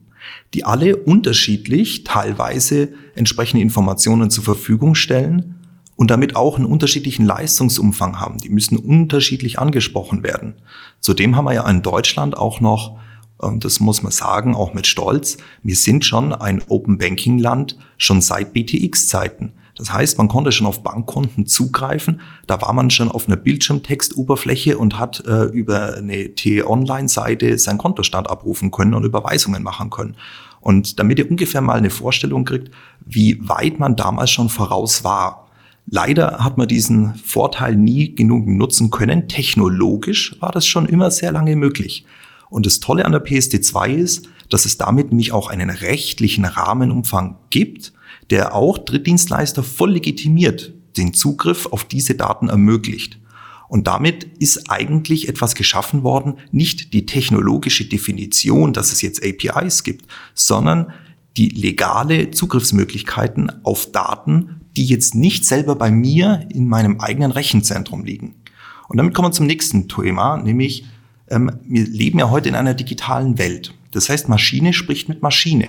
die alle unterschiedlich teilweise entsprechende Informationen zur Verfügung stellen und damit auch einen unterschiedlichen Leistungsumfang haben. Die müssen unterschiedlich angesprochen werden. Zudem haben wir ja in Deutschland auch noch, ähm, das muss man sagen, auch mit Stolz, wir sind schon ein Open Banking Land schon seit BTX-Zeiten. Das heißt, man konnte schon auf Bankkonten zugreifen. Da war man schon auf einer Bildschirmtextoberfläche und hat äh, über eine T-Online-Seite seinen Kontostand abrufen können und Überweisungen machen können. Und damit ihr ungefähr mal eine Vorstellung kriegt, wie weit man damals schon voraus war, Leider hat man diesen Vorteil nie genug nutzen können. Technologisch war das schon immer sehr lange möglich. Und das Tolle an der PSD2 ist, dass es damit nämlich auch einen rechtlichen Rahmenumfang gibt, der auch Drittdienstleister voll legitimiert den Zugriff auf diese Daten ermöglicht. Und damit ist eigentlich etwas geschaffen worden, nicht die technologische Definition, dass es jetzt APIs gibt, sondern die legale Zugriffsmöglichkeiten auf Daten, die jetzt nicht selber bei mir in meinem eigenen Rechenzentrum liegen. Und damit kommen wir zum nächsten Thema, nämlich ähm, wir leben ja heute in einer digitalen Welt. Das heißt, Maschine spricht mit Maschine.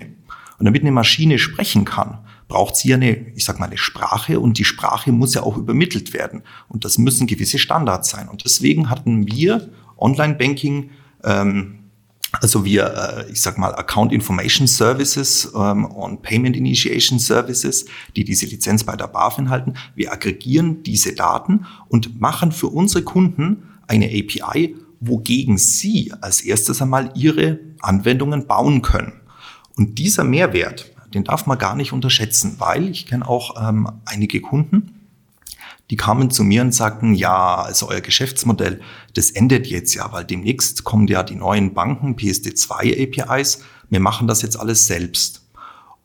Und damit eine Maschine sprechen kann, braucht sie ja eine, ich sag mal, eine Sprache und die Sprache muss ja auch übermittelt werden. Und das müssen gewisse Standards sein. Und deswegen hatten wir Online-Banking Ähm, also wir, äh, ich sag mal, Account Information Services ähm, und Payment Initiation Services, die diese Lizenz bei der BaFin halten. Wir aggregieren diese Daten und machen für unsere Kunden eine API, wogegen sie als erstes einmal ihre Anwendungen bauen können. Und dieser Mehrwert, den darf man gar nicht unterschätzen, weil ich kenne auch ähm, einige Kunden, die kamen zu mir und sagten, ja, also euer Geschäftsmodell, das endet jetzt ja, weil demnächst kommen ja die neuen Banken, PSD2 APIs, wir machen das jetzt alles selbst.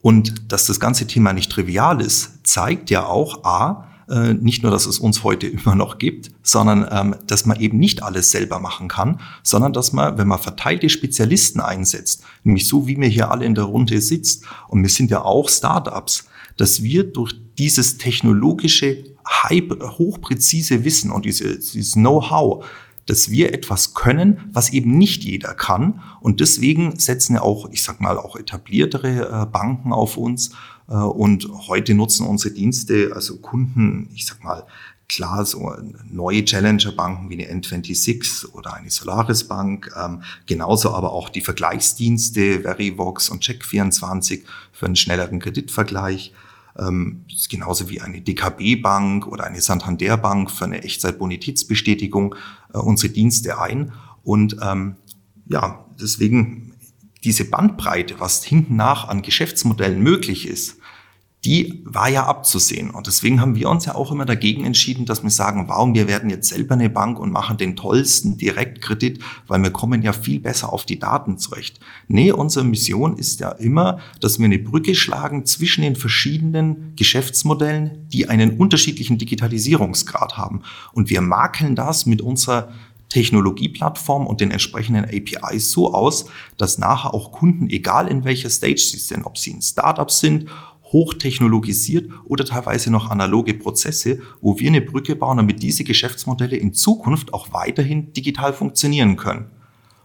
Und dass das ganze Thema nicht trivial ist, zeigt ja auch, a, äh, nicht nur, dass es uns heute immer noch gibt, sondern ähm, dass man eben nicht alles selber machen kann, sondern dass man, wenn man verteilte Spezialisten einsetzt, nämlich so wie mir hier alle in der Runde sitzt, und wir sind ja auch Startups, dass wir durch dieses technologische, hochpräzise Wissen und diese, dieses Know-how, dass wir etwas können, was eben nicht jeder kann. Und deswegen setzen ja auch, ich sag mal, auch etabliertere äh, Banken auf uns. Äh, und heute nutzen unsere Dienste, also Kunden, ich sag mal, klar, so neue Challenger-Banken wie eine N26 oder eine Solaris Bank, ähm, genauso aber auch die Vergleichsdienste Verivox und Check24 für einen schnelleren Kreditvergleich ähm, ist genauso wie eine DKB-Bank oder eine Santander-Bank für eine Echtzeitbonitätsbestätigung äh, unsere Dienste ein. Und ähm, ja, deswegen diese Bandbreite, was hinten nach an Geschäftsmodellen möglich ist, die war ja abzusehen. Und deswegen haben wir uns ja auch immer dagegen entschieden, dass wir sagen, warum wir werden jetzt selber eine Bank und machen den tollsten Direktkredit, weil wir kommen ja viel besser auf die Daten zurecht. Nee, unsere Mission ist ja immer, dass wir eine Brücke schlagen zwischen den verschiedenen Geschäftsmodellen, die einen unterschiedlichen Digitalisierungsgrad haben. Und wir makeln das mit unserer Technologieplattform und den entsprechenden APIs so aus, dass nachher auch Kunden, egal in welcher Stage sie sind, ob sie ein Startup sind hochtechnologisiert oder teilweise noch analoge Prozesse, wo wir eine Brücke bauen, damit diese Geschäftsmodelle in Zukunft auch weiterhin digital funktionieren können.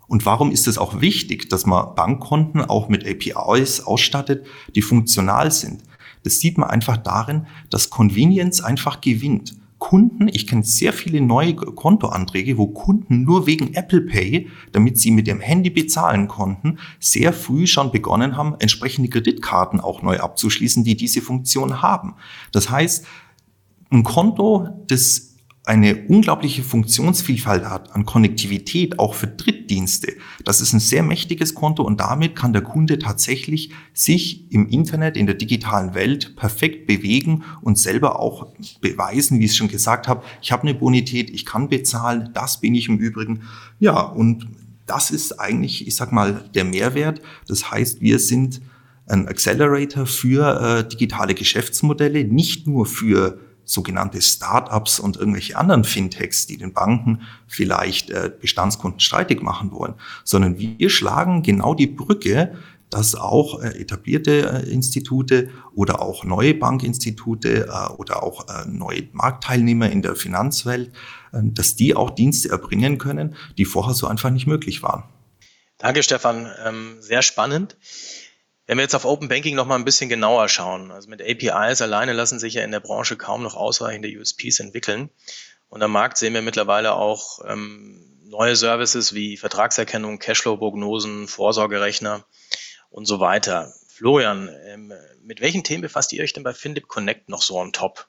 Und warum ist es auch wichtig, dass man Bankkonten auch mit APIs ausstattet, die funktional sind? Das sieht man einfach darin, dass Convenience einfach gewinnt. Kunden, ich kenne sehr viele neue Kontoanträge, wo Kunden nur wegen Apple Pay, damit sie mit dem Handy bezahlen konnten, sehr früh schon begonnen haben, entsprechende Kreditkarten auch neu abzuschließen, die diese Funktion haben. Das heißt, ein Konto, das eine unglaubliche Funktionsvielfalt hat an Konnektivität, auch für Drittdienste. Das ist ein sehr mächtiges Konto und damit kann der Kunde tatsächlich sich im Internet, in der digitalen Welt perfekt bewegen und selber auch beweisen, wie ich es schon gesagt habe, ich habe eine Bonität, ich kann bezahlen, das bin ich im Übrigen. Ja, und das ist eigentlich, ich sag mal, der Mehrwert. Das heißt, wir sind ein Accelerator für äh, digitale Geschäftsmodelle, nicht nur für sogenannte Startups und irgendwelche anderen Fintechs, die den Banken vielleicht äh, Bestandskunden streitig machen wollen, sondern wir schlagen genau die Brücke, dass auch äh, etablierte äh, Institute oder auch neue Bankinstitute oder auch neue Marktteilnehmer in der Finanzwelt, dass die auch Dienste erbringen können, die vorher so einfach nicht möglich waren. Danke, Stefan. Ähm, sehr spannend. Wenn wir jetzt auf Open Banking noch mal ein bisschen genauer schauen, also mit APIs alleine lassen sich ja in der Branche kaum noch ausreichende USPs entwickeln. Und am Markt sehen wir mittlerweile auch ähm, neue Services wie Vertragserkennung, Cashflow-Prognosen, Vorsorgerechner und so weiter. Florian, ähm, mit welchen Themen befasst ihr euch denn bei FinDip Connect noch so on top?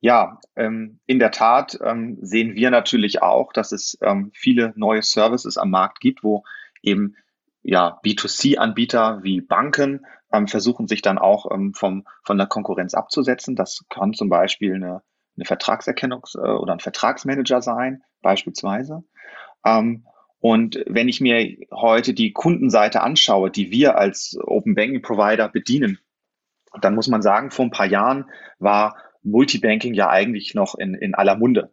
Ja, ähm, in der Tat ähm, sehen wir natürlich auch, dass es ähm, viele neue Services am Markt gibt, wo eben ja, B2C-Anbieter wie Banken ähm, versuchen sich dann auch ähm, vom, von der Konkurrenz abzusetzen. Das kann zum Beispiel eine, eine Vertragserkennungs- äh, oder ein Vertragsmanager sein, beispielsweise. Ähm, und wenn ich mir heute die Kundenseite anschaue, die wir als Open Banking Provider bedienen, dann muss man sagen, vor ein paar Jahren war Multibanking ja eigentlich noch in, in aller Munde.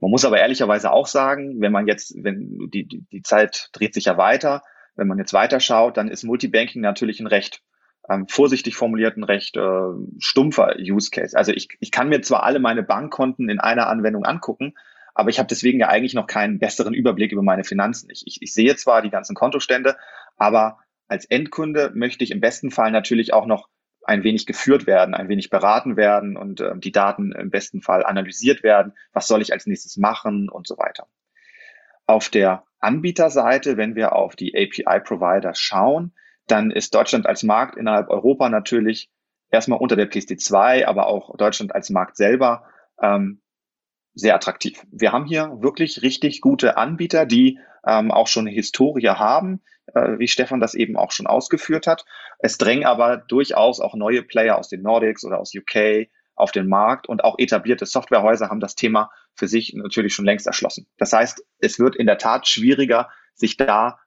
Man muss aber ehrlicherweise auch sagen, wenn man jetzt, wenn die, die, die Zeit dreht sich ja weiter, wenn man jetzt weiterschaut, dann ist Multibanking natürlich ein recht ähm, vorsichtig formuliert, ein recht äh, stumpfer Use Case. Also ich, ich kann mir zwar alle meine Bankkonten in einer Anwendung angucken, aber ich habe deswegen ja eigentlich noch keinen besseren Überblick über meine Finanzen. Ich, ich, ich sehe zwar die ganzen Kontostände, aber als Endkunde möchte ich im besten Fall natürlich auch noch ein wenig geführt werden, ein wenig beraten werden und äh, die Daten im besten Fall analysiert werden. Was soll ich als nächstes machen und so weiter. Auf der Anbieterseite, wenn wir auf die API-Provider schauen, dann ist Deutschland als Markt innerhalb Europa natürlich erstmal unter der PSD2, aber auch Deutschland als Markt selber ähm, sehr attraktiv. Wir haben hier wirklich richtig gute Anbieter, die ähm, auch schon eine Historie haben, äh, wie Stefan das eben auch schon ausgeführt hat. Es drängen aber durchaus auch neue Player aus den Nordics oder aus UK auf den Markt und auch etablierte Softwarehäuser haben das Thema für sich natürlich schon längst erschlossen. Das heißt, es wird in der Tat schwieriger, sich da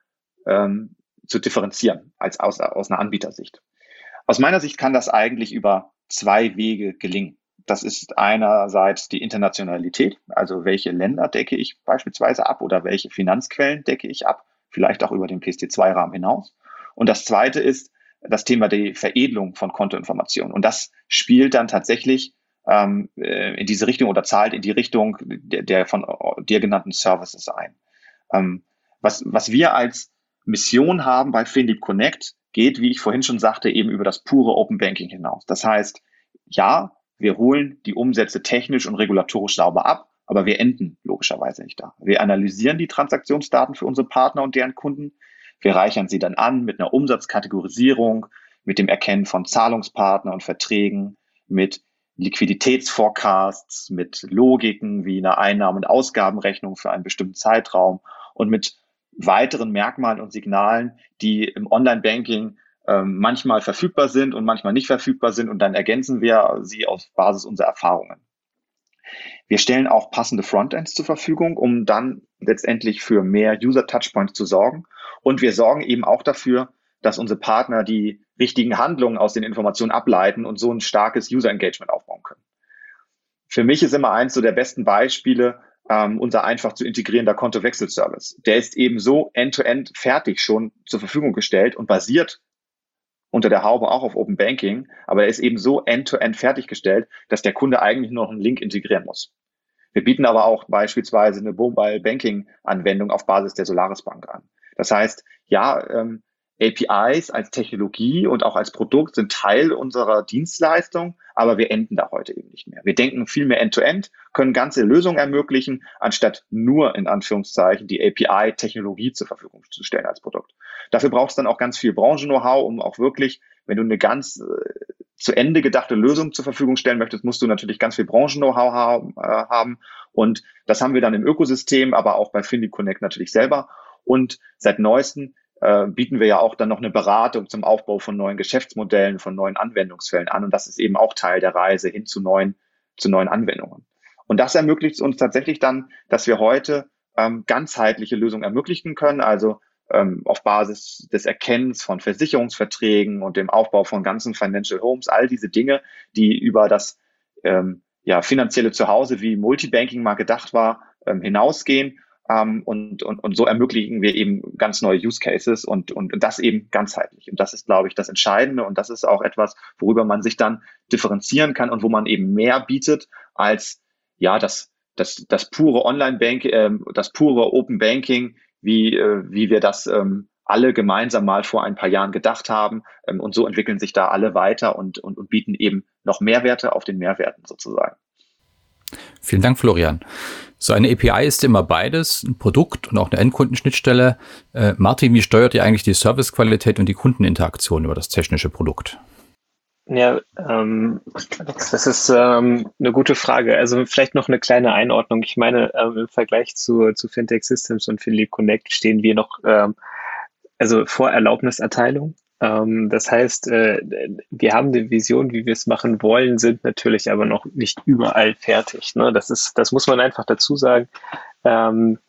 ähm, zu differenzieren als aus, aus einer Anbietersicht. Aus meiner Sicht kann das eigentlich über zwei Wege gelingen. Das ist einerseits die Internationalität, also welche Länder decke ich beispielsweise ab oder welche Finanzquellen decke ich ab, vielleicht auch über den PSD2-Rahmen hinaus. Und das zweite ist das Thema der Veredelung von Kontoinformationen. Und das spielt dann tatsächlich ähm, äh, in diese Richtung oder zahlt in die Richtung der, der von dir genannten Services ein. Ähm, was, was wir als Mission haben bei Finlieb Connect, geht, wie ich vorhin schon sagte, eben über das pure Open Banking hinaus. Das heißt, ja, wir holen die Umsätze technisch und regulatorisch sauber ab, aber wir enden logischerweise nicht da. Wir analysieren die Transaktionsdaten für unsere Partner und deren Kunden. Wir reichern sie dann an mit einer Umsatzkategorisierung, mit dem Erkennen von Zahlungspartnern und Verträgen, mit Liquiditätsforecasts, mit Logiken wie einer Einnahmen- und Ausgabenrechnung für einen bestimmten Zeitraum und mit weiteren Merkmalen und Signalen, die im Online-Banking ähm, manchmal verfügbar sind und manchmal nicht verfügbar sind und dann ergänzen wir sie auf Basis unserer Erfahrungen. Wir stellen auch passende Frontends zur Verfügung, um dann letztendlich für mehr User-Touchpoints zu sorgen. Und wir sorgen eben auch dafür, dass unsere Partner die richtigen Handlungen aus den Informationen ableiten und so ein starkes User-Engagement aufbauen können. Für mich ist immer eins so der besten Beispiele ähm, unser einfach zu integrierender Kontowechselservice. Der ist eben so end-to-end -end fertig schon zur Verfügung gestellt und basiert unter der Haube auch auf Open Banking, aber er ist eben so end-to-end -end fertiggestellt, dass der Kunde eigentlich nur noch einen Link integrieren muss. Wir bieten aber auch beispielsweise eine Mobile Banking Anwendung auf Basis der Solaris Bank an. Das heißt, ja, ähm, APIs als Technologie und auch als Produkt sind Teil unserer Dienstleistung, aber wir enden da heute eben nicht mehr. Wir denken viel mehr End-to-End, -End, können ganze Lösungen ermöglichen, anstatt nur in Anführungszeichen die API-Technologie zur Verfügung zu stellen als Produkt. Dafür brauchst du dann auch ganz viel Branchen-Know-how, um auch wirklich, wenn du eine ganz äh, zu Ende gedachte Lösung zur Verfügung stellen möchtest, musst du natürlich ganz viel Branchen-Know-how haben, äh, haben. Und das haben wir dann im Ökosystem, aber auch bei Findy Connect natürlich selber. Und seit neuestem äh, bieten wir ja auch dann noch eine Beratung zum Aufbau von neuen Geschäftsmodellen, von neuen Anwendungsfällen an. Und das ist eben auch Teil der Reise hin zu neuen, zu neuen Anwendungen. Und das ermöglicht uns tatsächlich dann, dass wir heute ähm, ganzheitliche Lösungen ermöglichen können, also ähm, auf Basis des Erkennens von Versicherungsverträgen und dem Aufbau von ganzen Financial Homes, all diese Dinge, die über das ähm, ja, finanzielle Zuhause wie Multibanking mal gedacht war, ähm, hinausgehen ähm, und, und, und so ermöglichen wir eben ganz neue Use Cases und, und, das eben ganzheitlich. Und das ist, glaube ich, das Entscheidende und das ist auch etwas, worüber man sich dann differenzieren kann und wo man eben mehr bietet als ja das, das, das pure Online-Banking, äh, das pure Open Banking, wie, äh, wie wir das ähm, alle gemeinsam mal vor ein paar Jahren gedacht haben. Ähm, und so entwickeln sich da alle weiter und, und, und bieten eben noch Mehrwerte auf den Mehrwerten sozusagen. Vielen Dank, Florian. So eine API ist immer beides, ein Produkt und auch eine Endkundenschnittstelle. Äh, Martin, wie steuert ihr eigentlich die Servicequalität und die Kundeninteraktion über das technische Produkt? Ja, ähm, das ist ähm, eine gute Frage. Also vielleicht noch eine kleine Einordnung. Ich meine, ähm, im Vergleich zu, zu Fintech Systems und Philipp Connect stehen wir noch ähm, also vor Erlaubniserteilung. Ähm, das heißt, äh, wir haben eine Vision, wie wir es machen wollen, sind natürlich aber noch nicht überall fertig. Ne? Das ist, das muss man einfach dazu sagen. Ähm,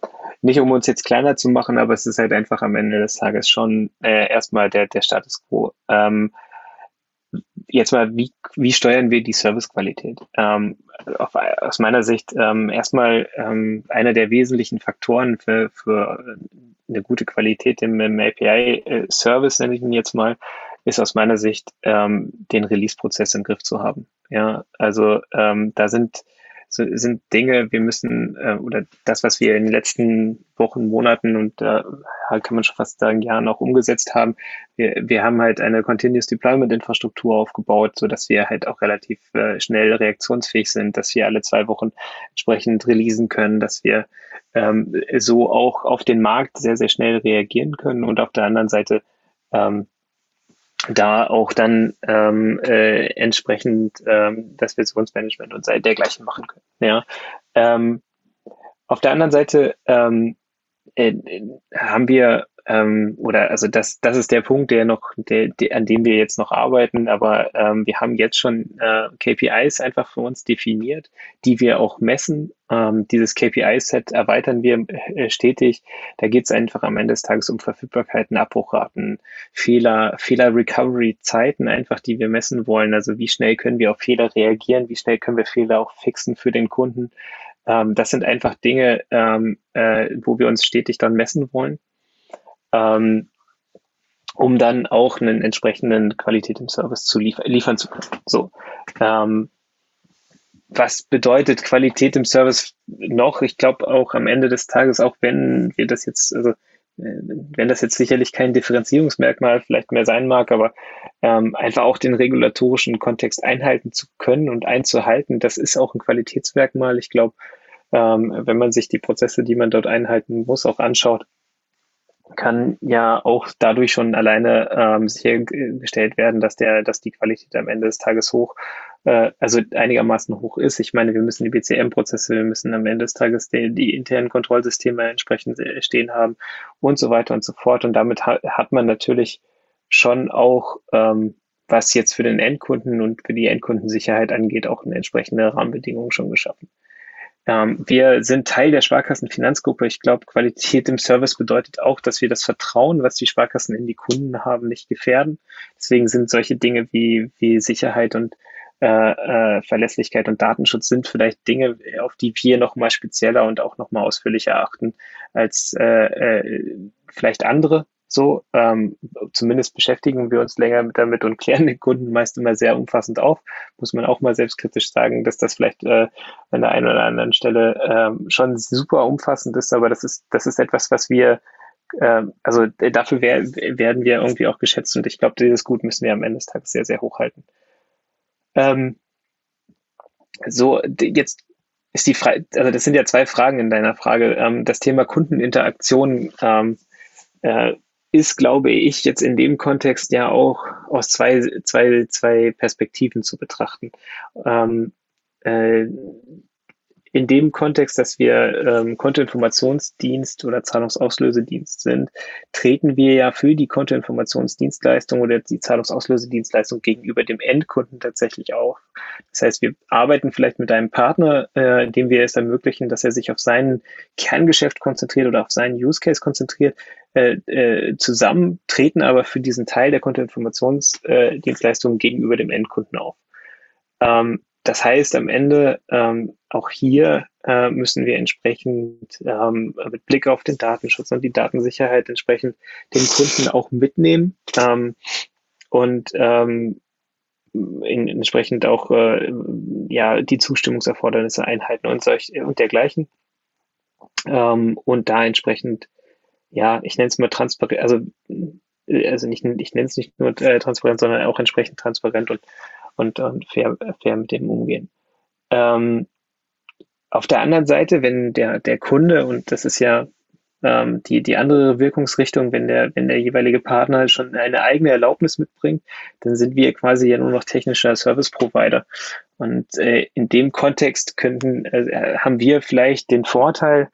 nicht um uns jetzt kleiner zu machen, aber es ist halt einfach am Ende des Tages schon äh, erstmal der, der Status quo. Jetzt mal, wie, wie steuern wir die Servicequalität? Ähm, auf, aus meiner Sicht ähm, erstmal ähm, einer der wesentlichen Faktoren für, für eine gute Qualität im, im API-Service, nenne ich ihn jetzt mal, ist aus meiner Sicht, ähm, den Release-Prozess im Griff zu haben. Ja, also ähm, da sind so, sind Dinge, wir müssen, äh, oder das, was wir in den letzten Wochen, Monaten und äh, kann man schon fast sagen, Jahren auch umgesetzt haben, wir, wir haben halt eine Continuous Deployment Infrastruktur aufgebaut, so dass wir halt auch relativ äh, schnell reaktionsfähig sind, dass wir alle zwei Wochen entsprechend releasen können, dass wir ähm, so auch auf den Markt sehr, sehr schnell reagieren können und auf der anderen Seite ähm, da auch dann ähm, äh, entsprechend ähm, das Versionsmanagement und dergleichen machen können. Ja. Ähm, auf der anderen Seite ähm, äh, haben wir ähm, oder also das, das ist der Punkt, der noch, der, der, an dem wir jetzt noch arbeiten, aber ähm, wir haben jetzt schon äh, KPIs einfach für uns definiert, die wir auch messen. Ähm, dieses KPI-Set erweitern wir äh, stetig. Da geht es einfach am Ende des Tages um Verfügbarkeiten, Abbruchraten, Fehler, Fehler-Recovery-Zeiten einfach, die wir messen wollen. Also wie schnell können wir auf Fehler reagieren, wie schnell können wir Fehler auch fixen für den Kunden. Ähm, das sind einfach Dinge, ähm, äh, wo wir uns stetig dann messen wollen ähm, um dann auch einen entsprechenden Qualität im Service zu liefer liefern zu können. So. Ähm, was bedeutet Qualität im Service noch? Ich glaube auch am Ende des Tages, auch wenn wir das jetzt, also äh, wenn das jetzt sicherlich kein Differenzierungsmerkmal vielleicht mehr sein mag, aber ähm, einfach auch den regulatorischen Kontext einhalten zu können und einzuhalten, das ist auch ein Qualitätsmerkmal. Ich glaube, ähm, wenn man sich die Prozesse, die man dort einhalten muss, auch anschaut, kann ja auch dadurch schon alleine ähm, sichergestellt werden, dass der, dass die Qualität am Ende des Tages hoch, äh, also einigermaßen hoch ist. Ich meine, wir müssen die BCM-Prozesse, wir müssen am Ende des Tages die, die internen Kontrollsysteme entsprechend stehen haben und so weiter und so fort. Und damit ha hat man natürlich schon auch, ähm, was jetzt für den Endkunden und für die Endkundensicherheit angeht, auch eine entsprechende Rahmenbedingung schon geschaffen. Ähm, wir sind Teil der Sparkassenfinanzgruppe. Ich glaube, Qualität im Service bedeutet auch, dass wir das Vertrauen, was die Sparkassen in die Kunden haben, nicht gefährden. Deswegen sind solche Dinge wie, wie Sicherheit und äh, äh, Verlässlichkeit und Datenschutz sind vielleicht Dinge, auf die wir nochmal spezieller und auch nochmal ausführlicher achten als äh, äh, vielleicht andere. So, ähm, zumindest beschäftigen wir uns länger damit und klären den Kunden meist immer sehr umfassend auf. Muss man auch mal selbstkritisch sagen, dass das vielleicht äh, an der einen oder anderen Stelle ähm, schon super umfassend ist, aber das ist, das ist etwas, was wir äh, also dafür wär, werden wir irgendwie auch geschätzt und ich glaube, dieses Gut müssen wir am Ende des Tages sehr, sehr hoch halten. Ähm, so, jetzt ist die Frage, also das sind ja zwei Fragen in deiner Frage. Ähm, das Thema Kundeninteraktion ähm, äh, ist, glaube ich, jetzt in dem Kontext ja auch aus zwei, zwei, zwei Perspektiven zu betrachten. Ähm, äh, in dem Kontext, dass wir ähm, Kontoinformationsdienst oder Zahlungsauslösedienst sind, treten wir ja für die Kontoinformationsdienstleistung oder die Zahlungsauslösedienstleistung gegenüber dem Endkunden tatsächlich auf. Das heißt, wir arbeiten vielleicht mit einem Partner, äh, dem wir es ermöglichen, dass er sich auf sein Kerngeschäft konzentriert oder auf seinen Use Case konzentriert, äh, äh, zusammen, treten aber für diesen Teil der Kontoinformationsdienstleistung gegenüber dem Endkunden auf. Ähm, das heißt, am Ende ähm, auch hier äh, müssen wir entsprechend ähm, mit Blick auf den Datenschutz und die Datensicherheit entsprechend den Kunden auch mitnehmen ähm, und ähm, in, entsprechend auch äh, ja die Zustimmungserfordernisse einhalten und solch und dergleichen. Ähm, und da entsprechend ja ich nenne es mal transparent also also nicht ich nenne es nicht nur äh, transparent sondern auch entsprechend transparent und und, und fair, fair mit dem umgehen. Ähm, auf der anderen Seite, wenn der, der Kunde, und das ist ja ähm, die, die andere Wirkungsrichtung, wenn der, wenn der jeweilige Partner schon eine eigene Erlaubnis mitbringt, dann sind wir quasi ja nur noch technischer Service Provider. Und äh, in dem Kontext könnten, äh, haben wir vielleicht den Vorteil,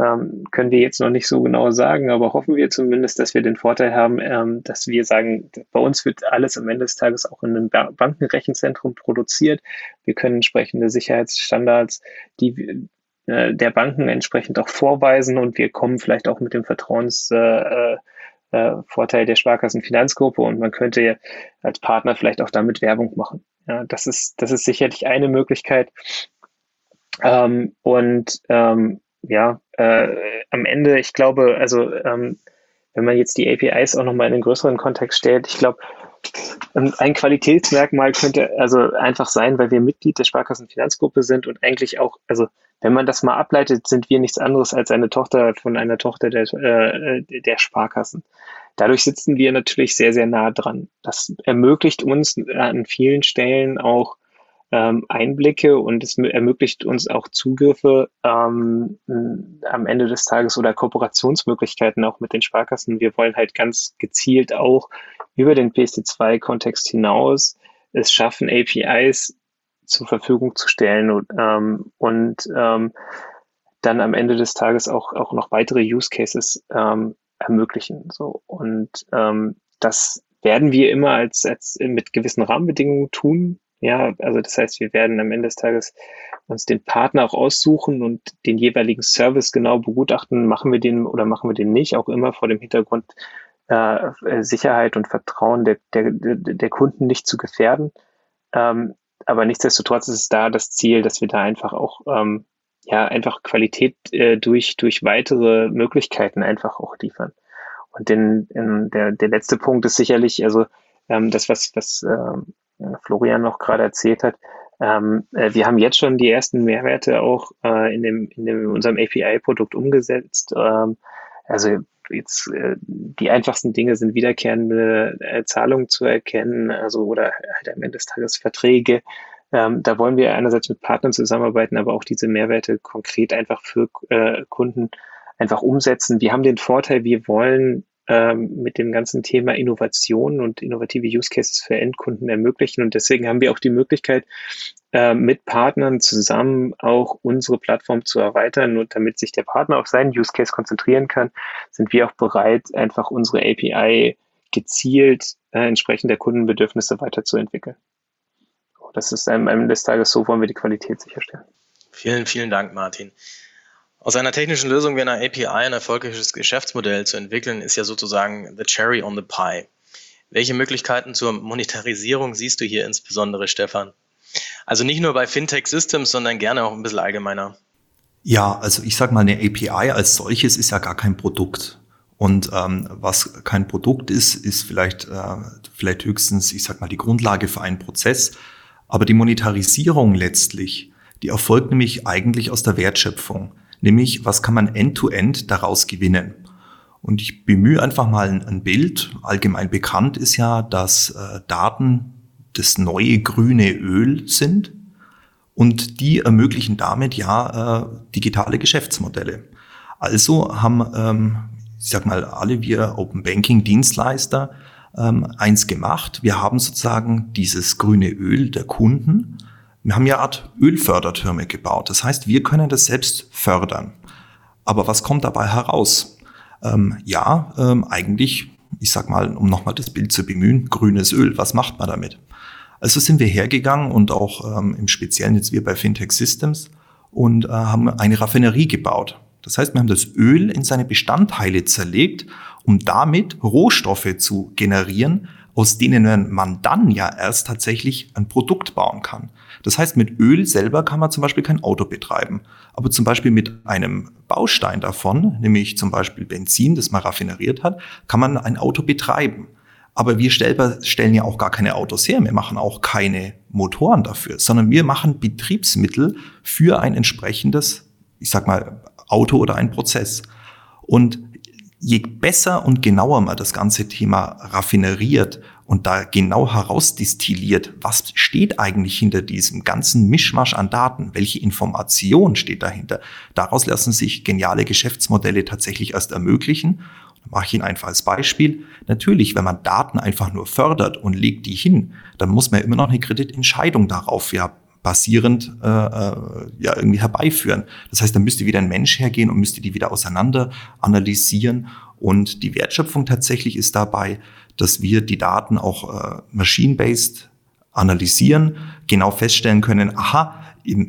ähm, können wir jetzt noch nicht so genau sagen, aber hoffen wir zumindest, dass wir den Vorteil haben, ähm, dass wir sagen, bei uns wird alles am Ende des Tages auch in einem Bankenrechenzentrum produziert. Wir können entsprechende Sicherheitsstandards, die äh, der Banken entsprechend auch vorweisen und wir kommen vielleicht auch mit dem Vertrauensvorteil äh, äh, der Sparkassenfinanzgruppe und man könnte ja als Partner vielleicht auch damit Werbung machen. Ja, das ist, das ist sicherlich eine Möglichkeit. Ähm, und ähm, ja, äh, am Ende, ich glaube, also ähm, wenn man jetzt die APIs auch nochmal in einen größeren Kontext stellt, ich glaube, ein Qualitätsmerkmal könnte also einfach sein, weil wir Mitglied der Sparkassenfinanzgruppe sind und eigentlich auch, also wenn man das mal ableitet, sind wir nichts anderes als eine Tochter von einer Tochter der, äh, der Sparkassen. Dadurch sitzen wir natürlich sehr, sehr nah dran. Das ermöglicht uns an vielen Stellen auch ähm, Einblicke und es ermöglicht uns auch Zugriffe ähm, am Ende des Tages oder Kooperationsmöglichkeiten auch mit den Sparkassen. Wir wollen halt ganz gezielt auch über den PSD2-Kontext hinaus es schaffen, APIs zur Verfügung zu stellen und, ähm, und ähm, dann am Ende des Tages auch, auch noch weitere Use Cases ähm, ermöglichen. So. Und ähm, das werden wir immer als, als mit gewissen Rahmenbedingungen tun. Ja, also das heißt, wir werden am Ende des Tages uns den Partner auch aussuchen und den jeweiligen Service genau begutachten, machen wir den oder machen wir den nicht, auch immer vor dem Hintergrund äh, Sicherheit und Vertrauen der, der, der Kunden nicht zu gefährden. Ähm, aber nichtsdestotrotz ist es da das Ziel, dass wir da einfach auch ähm, ja einfach Qualität äh, durch durch weitere Möglichkeiten einfach auch liefern. Und den, in der, der letzte Punkt ist sicherlich, also ähm, das, was, was ähm, Florian noch gerade erzählt hat, ähm, äh, wir haben jetzt schon die ersten Mehrwerte auch äh, in, dem, in dem, in unserem API-Produkt umgesetzt. Ähm, also jetzt äh, die einfachsten Dinge sind wiederkehrende äh, Zahlungen zu erkennen, also oder halt am Ende des Tages Verträge. Ähm, da wollen wir einerseits mit Partnern zusammenarbeiten, aber auch diese Mehrwerte konkret einfach für äh, Kunden einfach umsetzen. Wir haben den Vorteil, wir wollen ähm, mit dem ganzen Thema Innovation und innovative Use Cases für Endkunden ermöglichen. Und deswegen haben wir auch die Möglichkeit, äh, mit Partnern zusammen auch unsere Plattform zu erweitern. Und damit sich der Partner auf seinen Use Case konzentrieren kann, sind wir auch bereit, einfach unsere API gezielt äh, entsprechend der Kundenbedürfnisse weiterzuentwickeln. Das ist am Ende des Tages so, wollen wir die Qualität sicherstellen. Vielen, vielen Dank, Martin. Aus einer technischen Lösung wie einer API ein erfolgreiches Geschäftsmodell zu entwickeln, ist ja sozusagen the cherry on the pie. Welche Möglichkeiten zur Monetarisierung siehst du hier insbesondere, Stefan? Also nicht nur bei Fintech Systems, sondern gerne auch ein bisschen allgemeiner. Ja, also ich sage mal, eine API als solches ist ja gar kein Produkt. Und ähm, was kein Produkt ist, ist vielleicht, äh, vielleicht höchstens, ich sag mal, die Grundlage für einen Prozess. Aber die Monetarisierung letztlich, die erfolgt nämlich eigentlich aus der Wertschöpfung nämlich was kann man end-to-end -end daraus gewinnen. Und ich bemühe einfach mal ein Bild. Allgemein bekannt ist ja, dass äh, Daten das neue grüne Öl sind und die ermöglichen damit ja äh, digitale Geschäftsmodelle. Also haben, ähm, ich sag mal, alle wir Open Banking Dienstleister ähm, eins gemacht. Wir haben sozusagen dieses grüne Öl der Kunden wir haben ja eine Art Ölfördertürme gebaut. Das heißt, wir können das selbst fördern. Aber was kommt dabei heraus? Ähm, ja, ähm, eigentlich, ich sag mal, um nochmal das Bild zu bemühen, grünes Öl. Was macht man damit? Also sind wir hergegangen und auch ähm, im Speziellen jetzt wir bei Fintech Systems und äh, haben eine Raffinerie gebaut. Das heißt, wir haben das Öl in seine Bestandteile zerlegt, um damit Rohstoffe zu generieren, aus denen man dann ja erst tatsächlich ein Produkt bauen kann. Das heißt, mit Öl selber kann man zum Beispiel kein Auto betreiben. Aber zum Beispiel mit einem Baustein davon, nämlich zum Beispiel Benzin, das man raffineriert hat, kann man ein Auto betreiben. Aber wir stellen ja auch gar keine Autos her. Wir machen auch keine Motoren dafür, sondern wir machen Betriebsmittel für ein entsprechendes, ich sag mal, Auto oder ein Prozess. Und je besser und genauer man das ganze Thema raffineriert und da genau herausdistilliert, was steht eigentlich hinter diesem ganzen Mischmasch an Daten, welche Information steht dahinter, daraus lassen sich geniale Geschäftsmodelle tatsächlich erst ermöglichen. Da mache ich Ihnen einfach als Beispiel. Natürlich, wenn man Daten einfach nur fördert und legt die hin, dann muss man immer noch eine Kreditentscheidung darauf ja basierend äh, äh, ja irgendwie herbeiführen. Das heißt, da müsste wieder ein Mensch hergehen und müsste die wieder auseinander analysieren. Und die Wertschöpfung tatsächlich ist dabei, dass wir die Daten auch äh, machine-based analysieren, genau feststellen können, aha,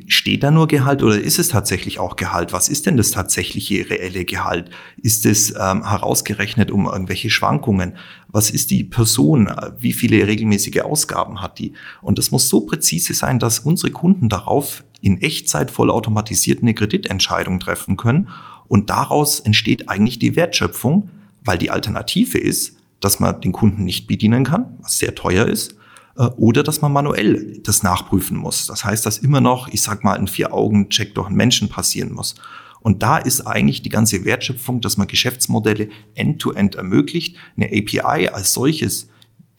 steht da nur Gehalt oder ist es tatsächlich auch Gehalt? Was ist denn das tatsächliche reelle Gehalt? Ist es ähm, herausgerechnet um irgendwelche Schwankungen? Was ist die Person? Wie viele regelmäßige Ausgaben hat die? Und das muss so präzise sein, dass unsere Kunden darauf in Echtzeit vollautomatisiert eine Kreditentscheidung treffen können. Und daraus entsteht eigentlich die Wertschöpfung, weil die Alternative ist, dass man den Kunden nicht bedienen kann, was sehr teuer ist, äh, oder dass man manuell das nachprüfen muss. Das heißt, dass immer noch, ich sag mal, ein Vier-Augen-Check durch einen Menschen passieren muss. Und da ist eigentlich die ganze Wertschöpfung, dass man Geschäftsmodelle end-to-end -end ermöglicht. Eine API als solches,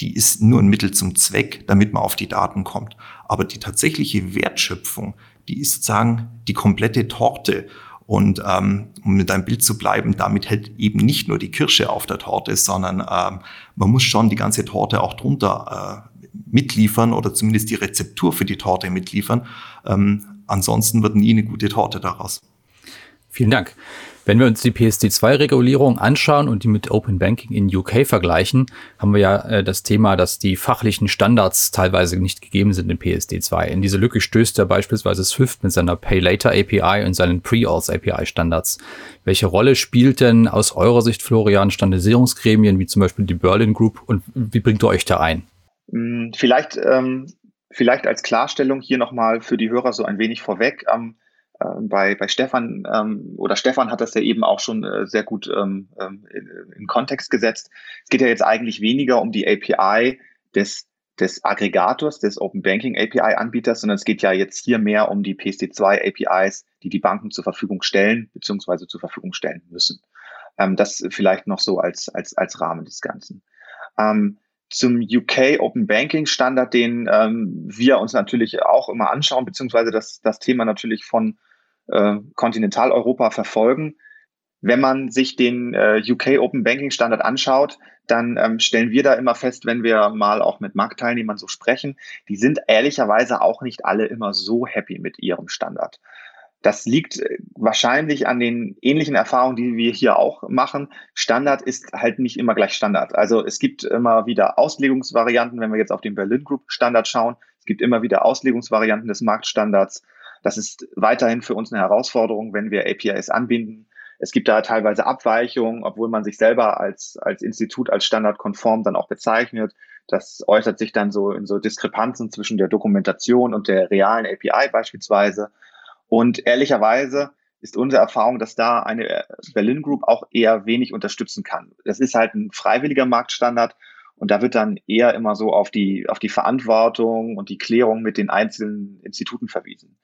die ist nur ein Mittel zum Zweck, damit man auf die Daten kommt. Aber die tatsächliche Wertschöpfung, die ist sozusagen die komplette Torte. Und ähm, um mit deinem Bild zu bleiben, damit hält eben nicht nur die Kirsche auf der Torte, sondern ähm, man muss schon die ganze Torte auch drunter äh, mitliefern oder zumindest die Rezeptur für die Torte mitliefern. Ähm, ansonsten wird nie eine gute Torte daraus. Vielen Dank. Wenn wir uns die PSD2-Regulierung anschauen und die mit Open Banking in UK vergleichen, haben wir ja äh, das Thema, dass die fachlichen Standards teilweise nicht gegeben sind in PSD2. In diese Lücke stößt ja beispielsweise Swift mit seiner Pay Later API und seinen Pre-Auth API Standards. Welche Rolle spielt denn aus eurer Sicht, Florian, Standardisierungsgremien wie zum Beispiel die Berlin Group und wie bringt ihr euch da ein? Hm, vielleicht, ähm, vielleicht als Klarstellung hier nochmal für die Hörer so ein wenig vorweg. Ähm, äh, bei, bei Stefan ähm, oder Stefan hat das ja eben auch schon äh, sehr gut ähm, ähm, in, in Kontext gesetzt. Es geht ja jetzt eigentlich weniger um die API des des Aggregators, des Open Banking API Anbieters, sondern es geht ja jetzt hier mehr um die PSD2 APIs, die die Banken zur Verfügung stellen bzw. zur Verfügung stellen müssen. Ähm, das vielleicht noch so als, als, als Rahmen des Ganzen. Ähm, zum UK Open Banking Standard, den ähm, wir uns natürlich auch immer anschauen, beziehungsweise das, das Thema natürlich von äh, Kontinentaleuropa verfolgen. Wenn man sich den äh, UK Open Banking Standard anschaut, dann ähm, stellen wir da immer fest, wenn wir mal auch mit Marktteilnehmern so sprechen, die sind ehrlicherweise auch nicht alle immer so happy mit ihrem Standard. Das liegt äh, wahrscheinlich an den ähnlichen Erfahrungen, die wir hier auch machen. Standard ist halt nicht immer gleich Standard. Also es gibt immer wieder Auslegungsvarianten, wenn wir jetzt auf den Berlin Group Standard schauen. Es gibt immer wieder Auslegungsvarianten des Marktstandards. Das ist weiterhin für uns eine Herausforderung, wenn wir APIs anbinden. Es gibt da teilweise Abweichungen, obwohl man sich selber als, als Institut, als standardkonform dann auch bezeichnet. Das äußert sich dann so in so Diskrepanzen zwischen der Dokumentation und der realen API beispielsweise. Und ehrlicherweise ist unsere Erfahrung, dass da eine äh, Berlin Group auch eher wenig unterstützen kann. Das ist halt ein freiwilliger Marktstandard und da wird dann eher immer so auf die, auf die Verantwortung und die Klärung mit den einzelnen Instituten verwiesen.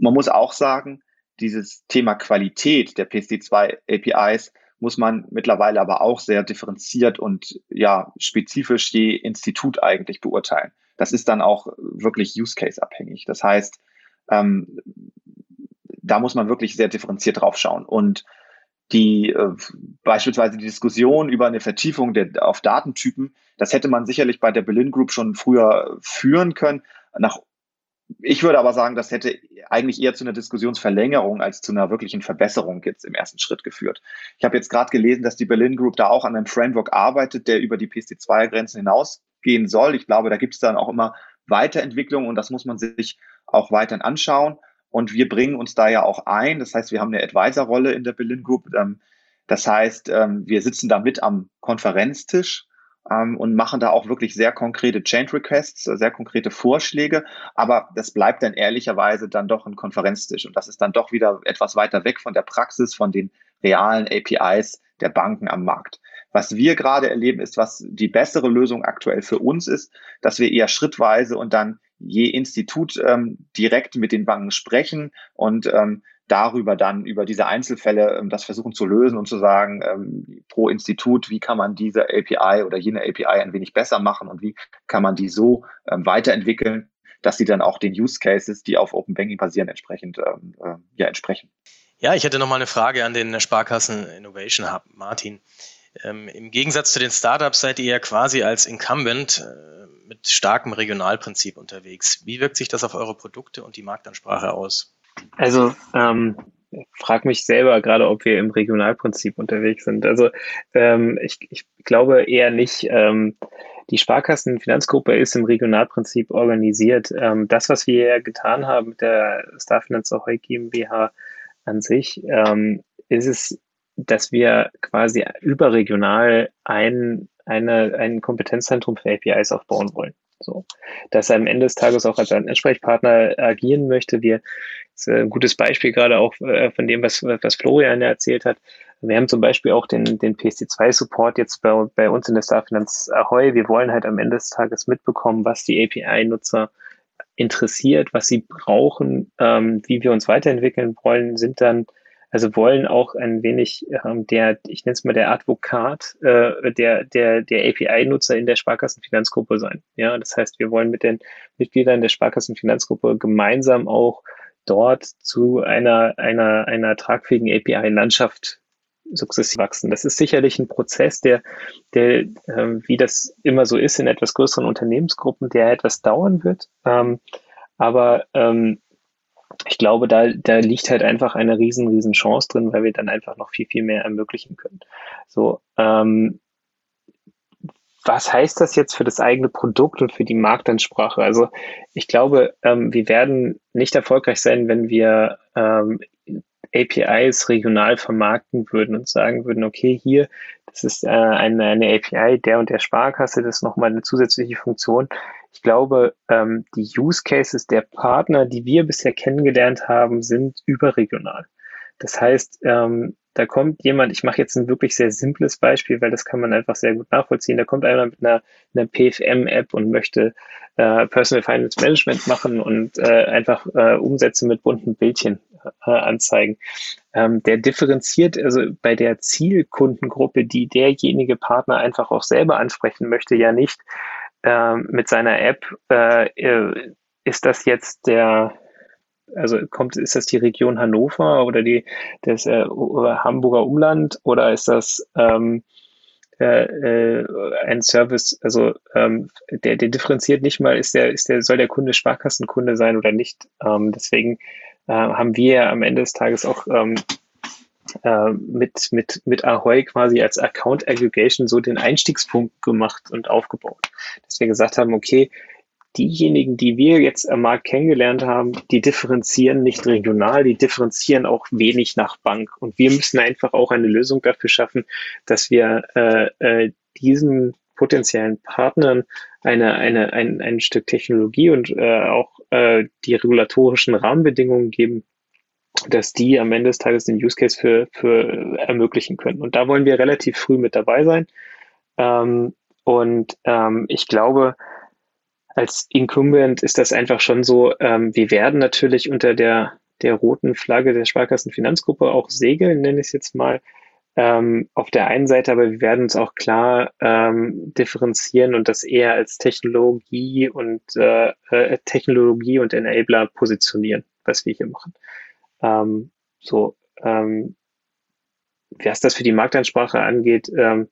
Man muss auch sagen, dieses Thema Qualität der PSD2 APIs muss man mittlerweile aber auch sehr differenziert und ja spezifisch je Institut eigentlich beurteilen. Das ist dann auch wirklich Use Case abhängig. Das heißt, ähm, da muss man wirklich sehr differenziert drauf schauen. Und die äh, beispielsweise die Diskussion über eine Vertiefung der, auf Datentypen, das hätte man sicherlich bei der Berlin Group schon früher führen können. Nach, ich würde aber sagen, das hätte eigentlich eher zu einer Diskussionsverlängerung als zu einer wirklichen Verbesserung jetzt im ersten Schritt geführt. Ich habe jetzt gerade gelesen, dass die Berlin Group da auch an einem Framework arbeitet, der über die PSD2-Grenzen hinausgehen soll. Ich glaube, da gibt es dann auch immer Weiterentwicklung und das muss man sich auch weiterhin anschauen. Und wir bringen uns da ja auch ein. Das heißt, wir haben eine Advisor-Rolle in der Berlin Group. Ähm, das heißt, ähm, wir sitzen da mit am Konferenztisch ähm, und machen da auch wirklich sehr konkrete Change Requests, sehr konkrete Vorschläge. Aber das bleibt dann ehrlicherweise dann doch ein Konferenztisch. Und das ist dann doch wieder etwas weiter weg von der Praxis, von den realen APIs der Banken am Markt. Was wir gerade erleben, ist, was die bessere Lösung aktuell für uns ist, dass wir eher schrittweise und dann je Institut ähm, direkt mit den Banken sprechen und ähm, darüber dann über diese Einzelfälle ähm, das versuchen zu lösen und zu sagen, ähm, pro Institut, wie kann man diese API oder jene API ein wenig besser machen und wie kann man die so ähm, weiterentwickeln, dass sie dann auch den Use Cases, die auf Open Banking basieren, entsprechend äh, ja, entsprechen. Ja, ich hätte noch mal eine Frage an den Sparkassen Innovation Hub, Martin. Im Gegensatz zu den Startups seid ihr ja quasi als Incumbent äh, mit starkem Regionalprinzip unterwegs. Wie wirkt sich das auf eure Produkte und die Marktansprache aus? Also ähm, frage mich selber gerade, ob wir im Regionalprinzip unterwegs sind. Also ähm, ich, ich glaube eher nicht. Ähm, die Sparkassenfinanzgruppe ist im Regionalprinzip organisiert. Ähm, das, was wir getan haben mit der Starfinanz Ahoy GmbH an sich, ähm, ist es, dass wir quasi überregional ein eine, ein Kompetenzzentrum für APIs aufbauen wollen. So, dass er am Ende des Tages auch als Ansprechpartner agieren möchte. Wir, das ist ein gutes Beispiel gerade auch äh, von dem, was, was Florian erzählt hat. Wir haben zum Beispiel auch den, den PSD2-Support jetzt bei, bei uns in der Starfinanz Ahoy. Wir wollen halt am Ende des Tages mitbekommen, was die API-Nutzer interessiert, was sie brauchen, ähm, wie wir uns weiterentwickeln wollen, sind dann also wollen auch ein wenig ähm, der, ich nenne es mal der Advokat äh, der, der, der API-Nutzer in der Sparkassenfinanzgruppe sein. Ja, das heißt, wir wollen mit den Mitgliedern der Sparkassenfinanzgruppe gemeinsam auch dort zu einer, einer, einer tragfähigen API-Landschaft sukzessiv wachsen. Das ist sicherlich ein Prozess, der, der ähm, wie das immer so ist in etwas größeren Unternehmensgruppen, der etwas dauern wird. Ähm, aber ähm, ich glaube, da, da liegt halt einfach eine riesen, riesen Chance drin, weil wir dann einfach noch viel, viel mehr ermöglichen können. So, ähm, was heißt das jetzt für das eigene Produkt und für die Marktansprache? Also ich glaube, ähm, wir werden nicht erfolgreich sein, wenn wir ähm, APIs regional vermarkten würden und sagen würden, okay, hier, das ist äh, eine, eine API der und der Sparkasse, das ist nochmal eine zusätzliche Funktion. Ich glaube, ähm, die Use Cases der Partner, die wir bisher kennengelernt haben, sind überregional. Das heißt, ähm, da kommt jemand, ich mache jetzt ein wirklich sehr simples Beispiel, weil das kann man einfach sehr gut nachvollziehen. Da kommt einer mit einer, einer PFM-App und möchte äh, Personal Finance Management machen und äh, einfach äh, Umsätze mit bunten Bildchen äh, anzeigen. Ähm, der differenziert also bei der Zielkundengruppe, die derjenige Partner einfach auch selber ansprechen möchte, ja nicht äh, mit seiner App. Äh, äh, ist das jetzt der also kommt, ist das die Region Hannover oder die, das äh, Hamburger Umland oder ist das ähm, äh, äh, ein Service, also ähm, der, der differenziert nicht mal, ist der, ist der, soll der Kunde Sparkassenkunde sein oder nicht. Ähm, deswegen äh, haben wir am Ende des Tages auch ähm, äh, mit, mit, mit Ahoy quasi als Account Aggregation so den Einstiegspunkt gemacht und aufgebaut. Dass wir gesagt haben, okay, diejenigen, die wir jetzt am Markt kennengelernt haben, die differenzieren nicht regional, die differenzieren auch wenig nach Bank. Und wir müssen einfach auch eine Lösung dafür schaffen, dass wir äh, äh, diesen potenziellen Partnern eine, eine, ein, ein Stück Technologie und äh, auch äh, die regulatorischen Rahmenbedingungen geben, dass die am Ende des Tages den Use Case für, für ermöglichen können. Und da wollen wir relativ früh mit dabei sein. Ähm, und ähm, ich glaube, als Incumbent ist das einfach schon so, ähm, wir werden natürlich unter der, der roten Flagge der Sparkassenfinanzgruppe auch segeln, nenne ich es jetzt mal. Ähm, auf der einen Seite, aber wir werden uns auch klar ähm, differenzieren und das eher als Technologie und äh, äh, Technologie und Enabler positionieren, was wir hier machen. Ähm, so, ähm, was das für die Marktansprache angeht, ähm,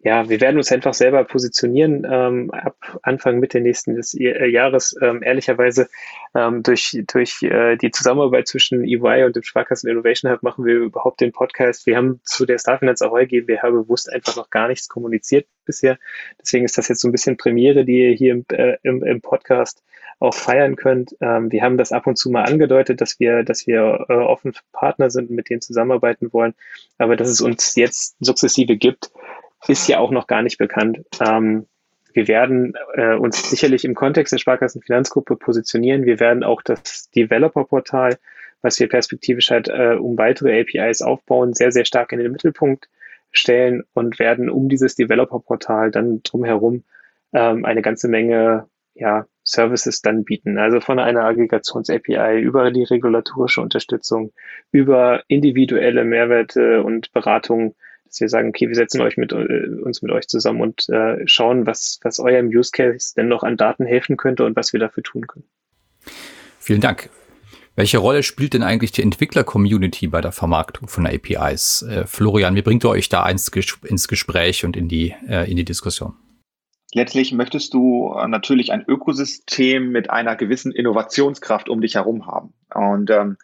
ja, wir werden uns einfach selber positionieren ähm, ab Anfang Mitte nächsten des äh, Jahres. Ähm, ehrlicherweise ähm, durch, durch äh, die Zusammenarbeit zwischen EY und dem Sparkassen Innovation Hub machen wir überhaupt den Podcast. Wir haben zu der Starfinance Ahoy GmbH bewusst einfach noch gar nichts kommuniziert bisher. Deswegen ist das jetzt so ein bisschen Premiere, die ihr hier im, äh, im, im Podcast auch feiern könnt. Ähm, wir haben das ab und zu mal angedeutet, dass wir, dass wir äh, offen Partner sind, mit denen zusammenarbeiten wollen. Aber dass es uns jetzt sukzessive gibt, ist ja auch noch gar nicht bekannt. Ähm, wir werden äh, uns sicherlich im Kontext der Sparkassenfinanzgruppe positionieren. Wir werden auch das Developer-Portal, was wir perspektivisch halt äh, um weitere APIs aufbauen, sehr, sehr stark in den Mittelpunkt stellen und werden um dieses Developer-Portal dann drumherum ähm, eine ganze Menge ja, Services dann bieten. Also von einer Aggregations-API über die regulatorische Unterstützung, über individuelle Mehrwerte und Beratungen dass wir sagen, okay, wir setzen euch mit, äh, uns mit euch zusammen und äh, schauen, was, was eurem Use Case denn noch an Daten helfen könnte und was wir dafür tun können. Vielen Dank. Welche Rolle spielt denn eigentlich die Entwickler-Community bei der Vermarktung von APIs? Äh, Florian, wie bringt ihr euch da ins, ins Gespräch und in die, äh, in die Diskussion? Letztlich möchtest du äh, natürlich ein Ökosystem mit einer gewissen Innovationskraft um dich herum haben. Und ähm,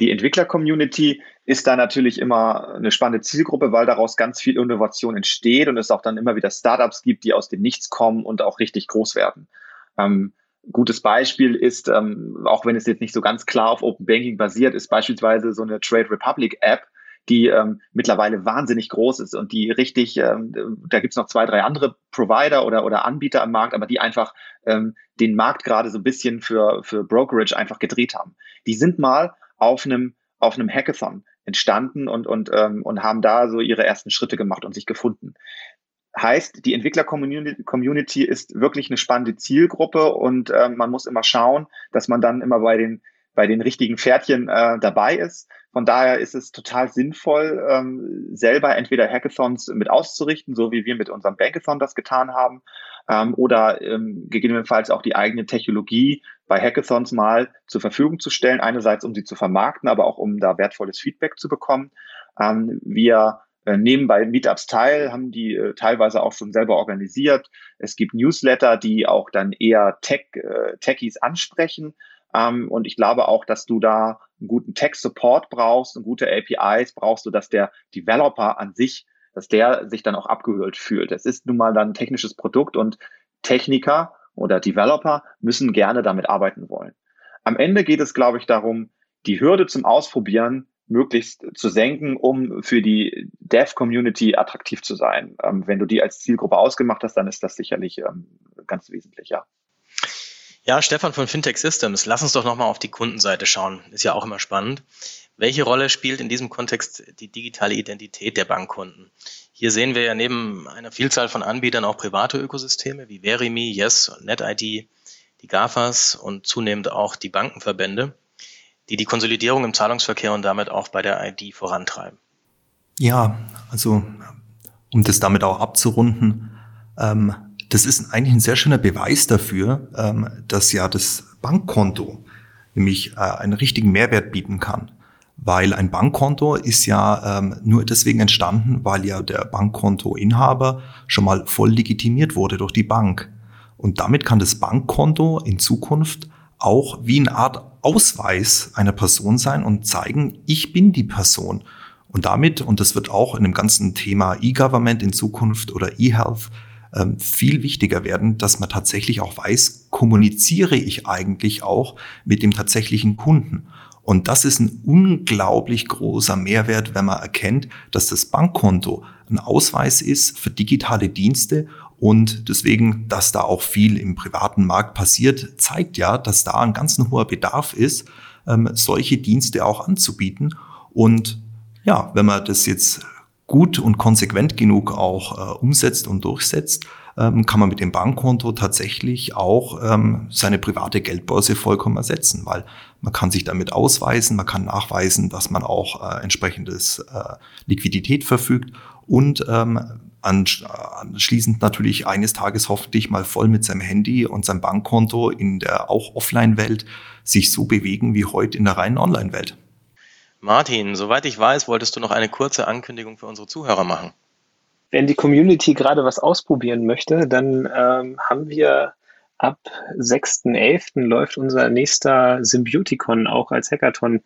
die Entwickler-Community ist da natürlich immer eine spannende Zielgruppe, weil daraus ganz viel Innovation entsteht und es auch dann immer wieder Startups gibt, die aus dem Nichts kommen und auch richtig groß werden. Ähm, gutes Beispiel ist, ähm, auch wenn es jetzt nicht so ganz klar auf Open Banking basiert, ist beispielsweise so eine Trade Republic App, die ähm, mittlerweile wahnsinnig groß ist und die richtig, ähm, da gibt's noch zwei, drei andere Provider oder, oder Anbieter am Markt, aber die einfach ähm, den Markt gerade so ein bisschen für, für Brokerage einfach gedreht haben. Die sind mal auf einem, auf einem Hackathon entstanden und, und, ähm, und haben da so ihre ersten Schritte gemacht und sich gefunden. Heißt, die Entwickler-Community ist wirklich eine spannende Zielgruppe und äh, man muss immer schauen, dass man dann immer bei den, bei den richtigen Pferdchen äh, dabei ist. Von daher ist es total sinnvoll, ähm, selber entweder Hackathons mit auszurichten, so wie wir mit unserem Bankathon das getan haben, ähm, oder ähm, gegebenenfalls auch die eigene Technologie bei Hackathons mal zur Verfügung zu stellen. Einerseits, um sie zu vermarkten, aber auch um da wertvolles Feedback zu bekommen. Ähm, wir äh, nehmen bei Meetups teil, haben die äh, teilweise auch schon selber organisiert. Es gibt Newsletter, die auch dann eher Tech, äh, Techies ansprechen. Ähm, und ich glaube auch, dass du da einen guten Tech-Support brauchst und gute APIs brauchst du, dass der Developer an sich dass der sich dann auch abgehört fühlt. Es ist nun mal dann ein technisches Produkt und Techniker oder Developer müssen gerne damit arbeiten wollen. Am Ende geht es, glaube ich, darum, die Hürde zum Ausprobieren möglichst zu senken, um für die Dev-Community attraktiv zu sein. Ähm, wenn du die als Zielgruppe ausgemacht hast, dann ist das sicherlich ähm, ganz wesentlich, ja. Ja, Stefan von Fintech Systems, lass uns doch nochmal auf die Kundenseite schauen. Ist ja auch immer spannend. Welche Rolle spielt in diesem Kontext die digitale Identität der Bankkunden? Hier sehen wir ja neben einer Vielzahl von Anbietern auch private Ökosysteme wie Verimi, Yes NetID, die GAFAs und zunehmend auch die Bankenverbände, die die Konsolidierung im Zahlungsverkehr und damit auch bei der ID vorantreiben. Ja, also um das damit auch abzurunden, ähm, das ist eigentlich ein sehr schöner Beweis dafür, ähm, dass ja das Bankkonto nämlich äh, einen richtigen Mehrwert bieten kann weil ein Bankkonto ist ja ähm, nur deswegen entstanden, weil ja der Bankkontoinhaber schon mal voll legitimiert wurde durch die Bank. Und damit kann das Bankkonto in Zukunft auch wie eine Art Ausweis einer Person sein und zeigen, ich bin die Person. Und damit, und das wird auch in dem ganzen Thema E-Government in Zukunft oder E-Health ähm, viel wichtiger werden, dass man tatsächlich auch weiß, kommuniziere ich eigentlich auch mit dem tatsächlichen Kunden. Und das ist ein unglaublich großer Mehrwert, wenn man erkennt, dass das Bankkonto ein Ausweis ist für digitale Dienste und deswegen, dass da auch viel im privaten Markt passiert, zeigt ja, dass da ein ganz hoher Bedarf ist, ähm, solche Dienste auch anzubieten. Und ja, wenn man das jetzt gut und konsequent genug auch äh, umsetzt und durchsetzt, ähm, kann man mit dem Bankkonto tatsächlich auch ähm, seine private Geldbörse vollkommen ersetzen, weil man kann sich damit ausweisen, man kann nachweisen, dass man auch äh, entsprechendes äh, Liquidität verfügt und ähm, anschließend natürlich eines Tages hoffentlich mal voll mit seinem Handy und seinem Bankkonto in der auch Offline-Welt sich so bewegen wie heute in der reinen Online-Welt. Martin, soweit ich weiß, wolltest du noch eine kurze Ankündigung für unsere Zuhörer machen. Wenn die Community gerade was ausprobieren möchte, dann ähm, haben wir ab 6.11. läuft unser nächster Symbioticon auch als Hackathon,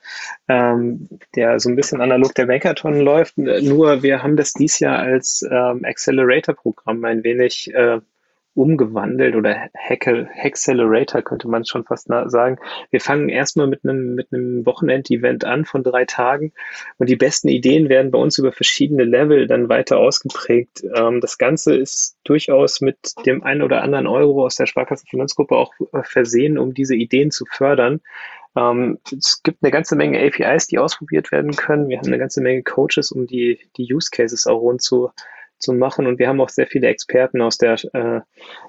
ähm, der so ein bisschen analog der Hackathon läuft. Nur wir haben das dies Jahr als ähm, Accelerator-Programm ein wenig äh, umgewandelt oder Hackcelerator könnte man schon fast sagen. Wir fangen erstmal mit einem, mit einem Wochenend-Event an von drei Tagen und die besten Ideen werden bei uns über verschiedene Level dann weiter ausgeprägt. Ähm, das Ganze ist durchaus mit dem einen oder anderen Euro aus der Sparkassenfinanzgruppe auch äh, versehen, um diese Ideen zu fördern. Ähm, es gibt eine ganze Menge APIs, die ausprobiert werden können. Wir haben eine ganze Menge Coaches, um die, die Use Cases auch rund zu zu machen. Und wir haben auch sehr viele Experten aus der, äh,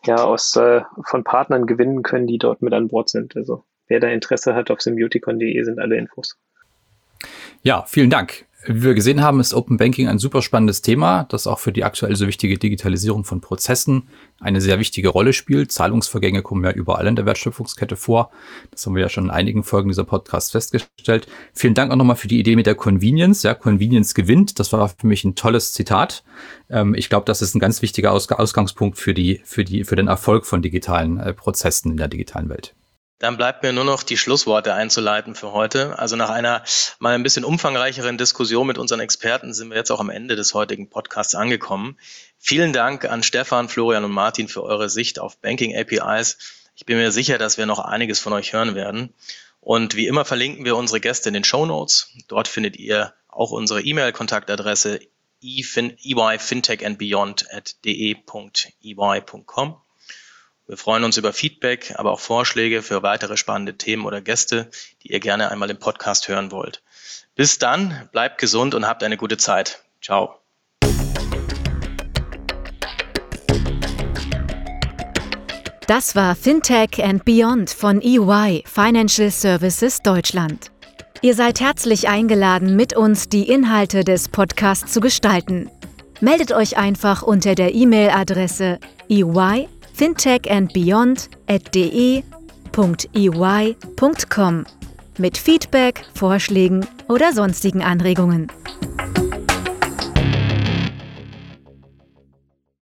ja, aus, äh, von Partnern gewinnen können, die dort mit an Bord sind. Also wer da Interesse hat, auf symbioticon.de sind alle Infos. Ja, vielen Dank. Wie wir gesehen haben, ist Open Banking ein super spannendes Thema, das auch für die aktuell so wichtige Digitalisierung von Prozessen eine sehr wichtige Rolle spielt. Zahlungsvergänge kommen ja überall in der Wertschöpfungskette vor. Das haben wir ja schon in einigen Folgen dieser Podcasts festgestellt. Vielen Dank auch nochmal für die Idee mit der Convenience. Ja, Convenience gewinnt. Das war für mich ein tolles Zitat. Ähm, ich glaube, das ist ein ganz wichtiger Ausgangspunkt für die, für die, für den Erfolg von digitalen äh, Prozessen in der digitalen Welt. Dann bleibt mir nur noch die Schlussworte einzuleiten für heute. Also nach einer mal ein bisschen umfangreicheren Diskussion mit unseren Experten sind wir jetzt auch am Ende des heutigen Podcasts angekommen. Vielen Dank an Stefan, Florian und Martin für eure Sicht auf Banking APIs. Ich bin mir sicher, dass wir noch einiges von euch hören werden. Und wie immer verlinken wir unsere Gäste in den Show Notes. Dort findet ihr auch unsere E-Mail-Kontaktadresse eyfintechandbeyond at de.ey.com. Wir freuen uns über Feedback, aber auch Vorschläge für weitere spannende Themen oder Gäste, die ihr gerne einmal im Podcast hören wollt. Bis dann, bleibt gesund und habt eine gute Zeit. Ciao. Das war Fintech and Beyond von EY Financial Services Deutschland. Ihr seid herzlich eingeladen, mit uns die Inhalte des Podcasts zu gestalten. Meldet euch einfach unter der E-Mail-Adresse eyfintechandbeyond.de.ey.com mit Feedback, Vorschlägen oder sonstigen Anregungen.